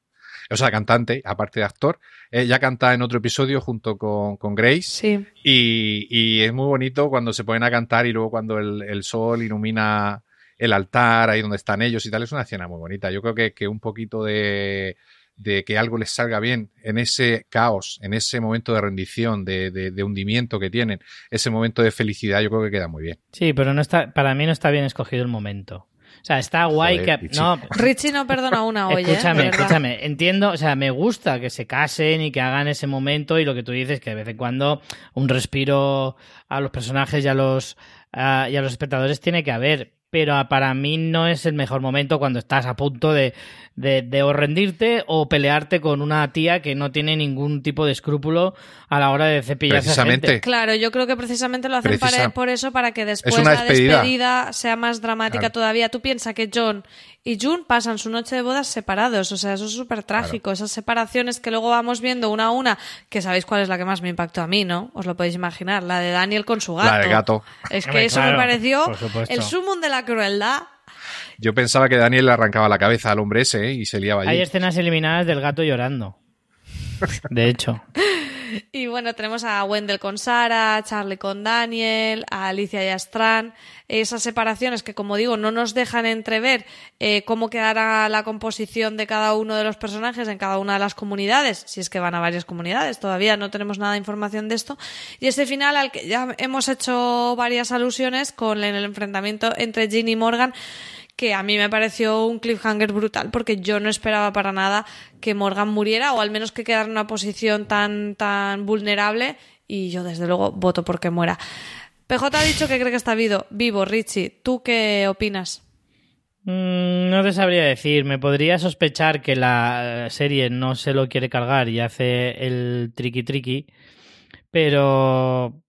o sea, cantante, aparte de actor. Eh, ya canta en otro episodio junto con, con Grace. Sí. Y, y es muy bonito cuando se ponen a cantar y luego cuando el, el sol ilumina el altar, ahí donde están ellos y tal, es una escena muy bonita. Yo creo que, que un poquito de, de que algo les salga bien en ese caos, en ese momento de rendición, de, de- de hundimiento que tienen, ese momento de felicidad, yo creo que queda muy bien. Sí, pero no está, para mí no está bien escogido el momento. O sea, está guay Joder, que... Richie. No, Richie no perdona una olla. ¿eh? escúchame, verdad. escúchame. Entiendo, o sea, me gusta que se casen y que hagan ese momento y lo que tú dices, que de vez en cuando un respiro a los personajes y a los, a- y a los espectadores tiene que haber. Pero para mí no es el mejor momento cuando estás a punto de, de, de o rendirte o pelearte con una tía que no tiene ningún tipo de escrúpulo a la hora de cepillarse a Precisamente. gente. Claro, yo creo que precisamente lo hacen Precisa- para- por eso, para que después una la despedida. despedida sea más dramática Claro. todavía. Tú piensas que John y June pasan su noche de bodas separados, o sea, eso es súper trágico. Esas separaciones que luego vamos viendo una a una, que sabéis cuál es la que más me impactó a mí, ¿no? Os lo podéis imaginar, la de Daniel con su gato. La del gato. Es que eso claro, me pareció el sumum de la crueldad. Yo pensaba que Daniel le arrancaba la cabeza al hombre ese ¿eh? y se liaba allí. Hay escenas eliminadas del gato llorando. De hecho. Y bueno, tenemos a Wendell con Sara, a Charlie con Daniel, a Alicia y a. Esas separaciones que, como digo, no nos dejan entrever eh, cómo quedará la composición de cada uno de los personajes en cada una de las comunidades, si es que van a varias comunidades. Todavía no tenemos nada de información de esto. Y ese final al que ya hemos hecho varias alusiones con el enfrentamiento entre Ginny y Morgan que a mí me pareció un cliffhanger brutal porque yo no esperaba para nada que Morgan muriera o al menos que quedara en una posición tan tan vulnerable y yo desde luego voto porque muera. PJ ha dicho que cree que está vivo, vivo Richie. ¿Tú qué opinas? Mm, No te sabría decir. Me podría sospechar que la serie no se lo quiere cargar y hace el tricky tricky. Pero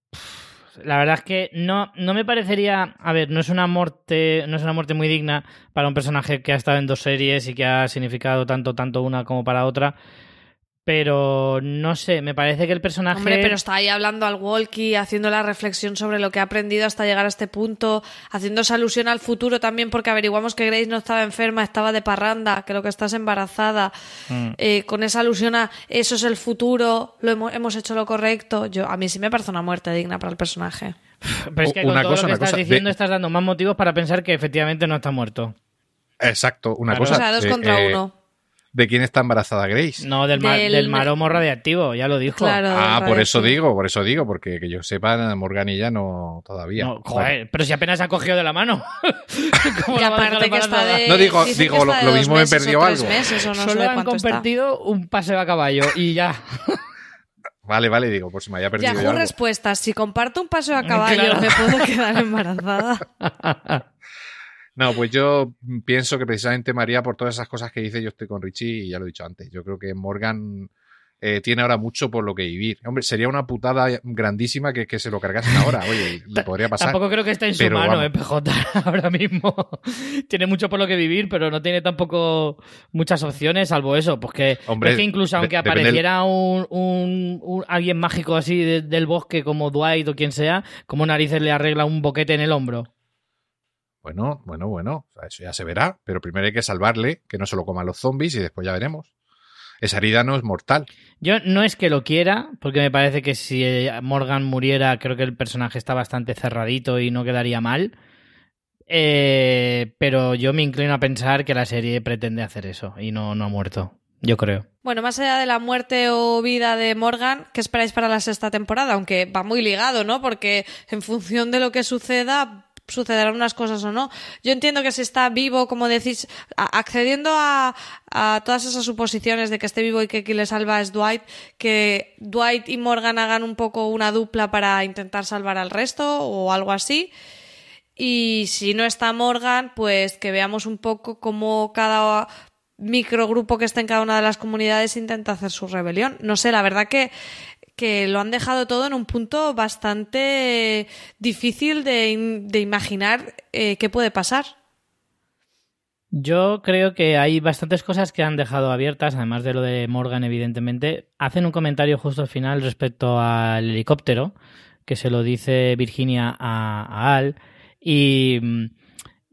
la verdad es que no, no me parecería. A ver, no es una muerte. No es una muerte muy digna para un personaje que ha estado en dos series y que ha significado tanto, tanto una como para otra. Pero no sé, me parece que el personaje. Hombre, pero está ahí hablando al walkie, haciendo la reflexión sobre lo que ha aprendido hasta llegar a este punto, haciendo esa alusión al futuro también, porque averiguamos que Grace no estaba enferma, estaba de parranda, que lo que estás embarazada, Mm. eh, con esa alusión a eso es el futuro, lo hemos, hemos hecho lo correcto. Yo, a mí sí me parece una muerte digna para el personaje. Pero es que con Una todo cosa, lo que estás cosa, diciendo de- estás dando más motivos para pensar que efectivamente no está muerto. Exacto, una Claro. cosa. O sea, dos contra eh, uno. ¿De quién está embarazada Grace? No, del, ma- Del- del maromo radiactivo, ya lo dijo. Claro. Ah, por eso digo, por eso digo, porque que yo sepa, Morgan y ya no todavía. No, joder, pero si apenas ha cogido de la mano. ¿Cómo Y aparte que está de... No, digo- dicen digo, lo- mismo me perdió algo. meses, o no sé Solo han está. convertido un paseo a caballo y ya. Vale, vale, digo, por si me haya perdido yo Yahoo algo. respuestas. Si comparto un paseo a caballo, Claro. ¿me puedo quedar embarazada? No, pues yo pienso que precisamente María, por todas esas cosas que dice, yo estoy con Richie y ya lo he dicho antes. Yo creo que Morgan eh, tiene ahora mucho por lo que vivir. Hombre, sería una putada grandísima que, que se lo cargasen ahora. Oye, le podría pasar. Tampoco creo que esté en su Pero mano, eh, PJ, ahora mismo. tiene mucho por lo que vivir, pero no tiene tampoco muchas opciones, salvo eso. Pues que, Hombre, es que incluso aunque del- apareciera un, un- un- alguien mágico así de- del bosque como Dwight o quien sea, como narices le arregla un boquete en el hombro? Bueno, bueno, bueno. O sea, eso ya se verá. Pero primero hay que salvarle, que no se lo coman los zombies y después ya veremos. Esa herida no es mortal. Yo no es que lo quiera, porque me parece que si eh, Morgan muriera, creo que el personaje está bastante cerradito y no quedaría mal. Eh, pero yo me inclino a pensar que la serie pretende hacer eso y no, no ha muerto. Yo creo. Bueno, más allá de la muerte o vida de Morgan, ¿qué esperáis para la sexta temporada? Aunque va muy ligado, ¿no? Porque en función de lo que suceda, sucederán unas cosas o no. Yo entiendo que si está vivo, como decís, accediendo a, a todas esas suposiciones de que esté vivo y que quien le salva es Dwight, que Dwight y Morgan hagan un poco una dupla para intentar salvar al resto o algo así. Y si no está Morgan, pues que veamos un poco cómo cada microgrupo que está en cada una de las comunidades intenta hacer su rebelión. No sé, la verdad que, que lo han dejado todo en un punto bastante difícil de, de imaginar eh, qué puede pasar. Yo creo que hay bastantes cosas que han dejado abiertas, además de lo de Morgan, evidentemente. Hacen un comentario justo al final respecto al helicóptero, que se lo dice Virginia a, a Al. Y,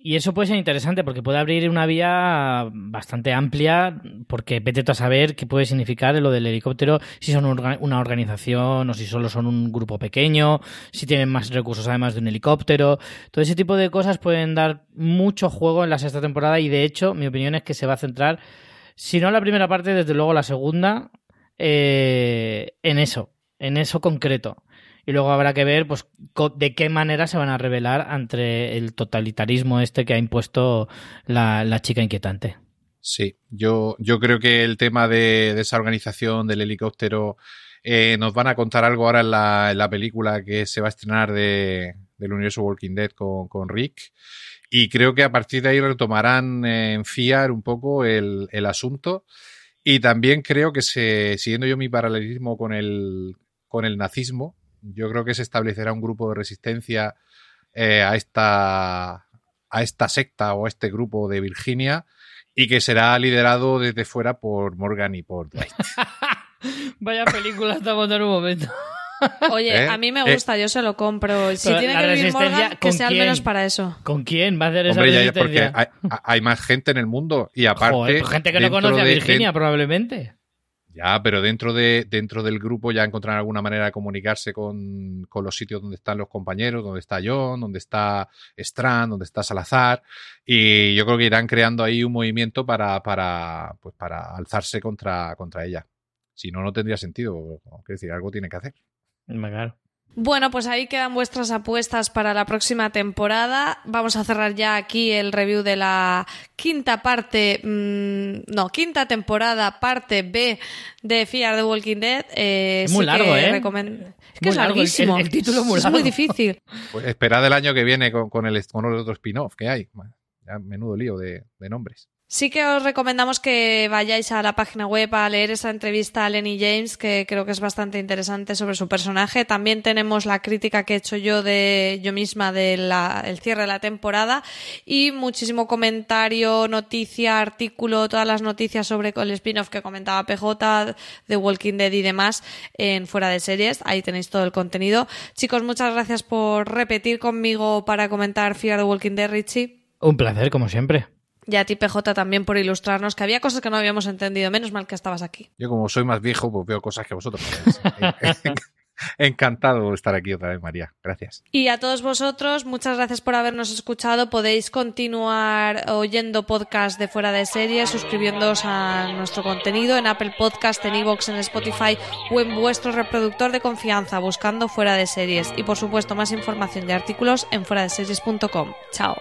y eso puede ser interesante porque puede abrir una vía bastante amplia, porque vete a saber qué puede significar lo del helicóptero, si son una organización o si solo son un grupo pequeño, si tienen más recursos además de un helicóptero. Todo ese tipo de cosas pueden dar mucho juego en la sexta temporada y de hecho mi opinión es que se va a centrar, si no la primera parte, desde luego la segunda, eh, en eso, en eso concreto. Y luego habrá que ver pues de qué manera se van a revelar ante el totalitarismo este que ha impuesto la, la chica inquietante. Sí, yo, yo creo que el tema de, de esa organización del helicóptero eh, nos van a contar algo ahora en la, en la, película que se va a estrenar de, del universo Walking Dead con, con, Rick. Y creo que a partir de ahí retomarán en FIAR un poco el, el, asunto. Y también creo que se, siguiendo yo mi paralelismo con el, con el nazismo, yo creo que se establecerá un grupo de resistencia eh, a, esta, a esta secta o a este grupo de Virginia y que será liderado desde fuera por Morgan y por Dwight. Vaya película estamos en un momento. Oye, ¿Eh? a mí me gusta, eh. yo se lo compro. Si Pero tiene que vivir Morgan, que ¿con sea al menos para eso. ¿Con quién va a hacer esa Hombre, ya, porque hay, hay más gente en el mundo y aparte... Joder, pues gente que no conoce a Virginia, de- probablemente. Ya, pero dentro, de, dentro del grupo ya encontrarán alguna manera de comunicarse con, con los sitios donde están los compañeros, donde está John, donde está Strand, donde está Salazar. Y yo creo que irán creando ahí un movimiento para, para, pues para alzarse contra, contra ella. Si no, no tendría sentido. Quiero decir, algo tiene que hacer. Claro. Bueno, pues ahí quedan vuestras apuestas para la próxima temporada. Vamos a cerrar ya aquí el review de la quinta parte, mm, no, quinta temporada, parte B de Fear the Walking Dead. Eh, Es muy sí largo, que ¿eh? Es que Muy es largo, el- larguísimo. el- el título es muy Es largo. muy difícil. Pues esperad el año que viene con, con el, con el otro spin-off que hay. Ya menudo lío de, de nombres. Sí que os recomendamos que vayáis a la página web a leer esa entrevista a Lenny James, que creo que es bastante interesante sobre su personaje. También tenemos la crítica que he hecho yo de yo misma del cierre de la temporada y muchísimo comentario, noticia, artículo, todas las noticias sobre el spin-off que comentaba PJ, de Walking Dead y demás en Fuera de Series. Ahí tenéis todo el contenido. Chicos, muchas gracias por repetir conmigo para comentar Fear the Walking Dead, Richie. Un placer, como siempre. Y a ti, PJ, también por ilustrarnos, que había cosas que no habíamos entendido. Menos mal que estabas aquí. Yo como soy más viejo, pues veo cosas que vosotros. Encantado de estar aquí otra vez, María. Gracias. Y a todos vosotros, muchas gracias por habernos escuchado. Podéis continuar oyendo podcast de fuera de serie, suscribiéndoos a nuestro contenido en Apple Podcast, en iVoox, en Spotify o en vuestro reproductor de confianza, buscando fuera de series. Y por supuesto, más información y artículos en fuera de series.com. Chao.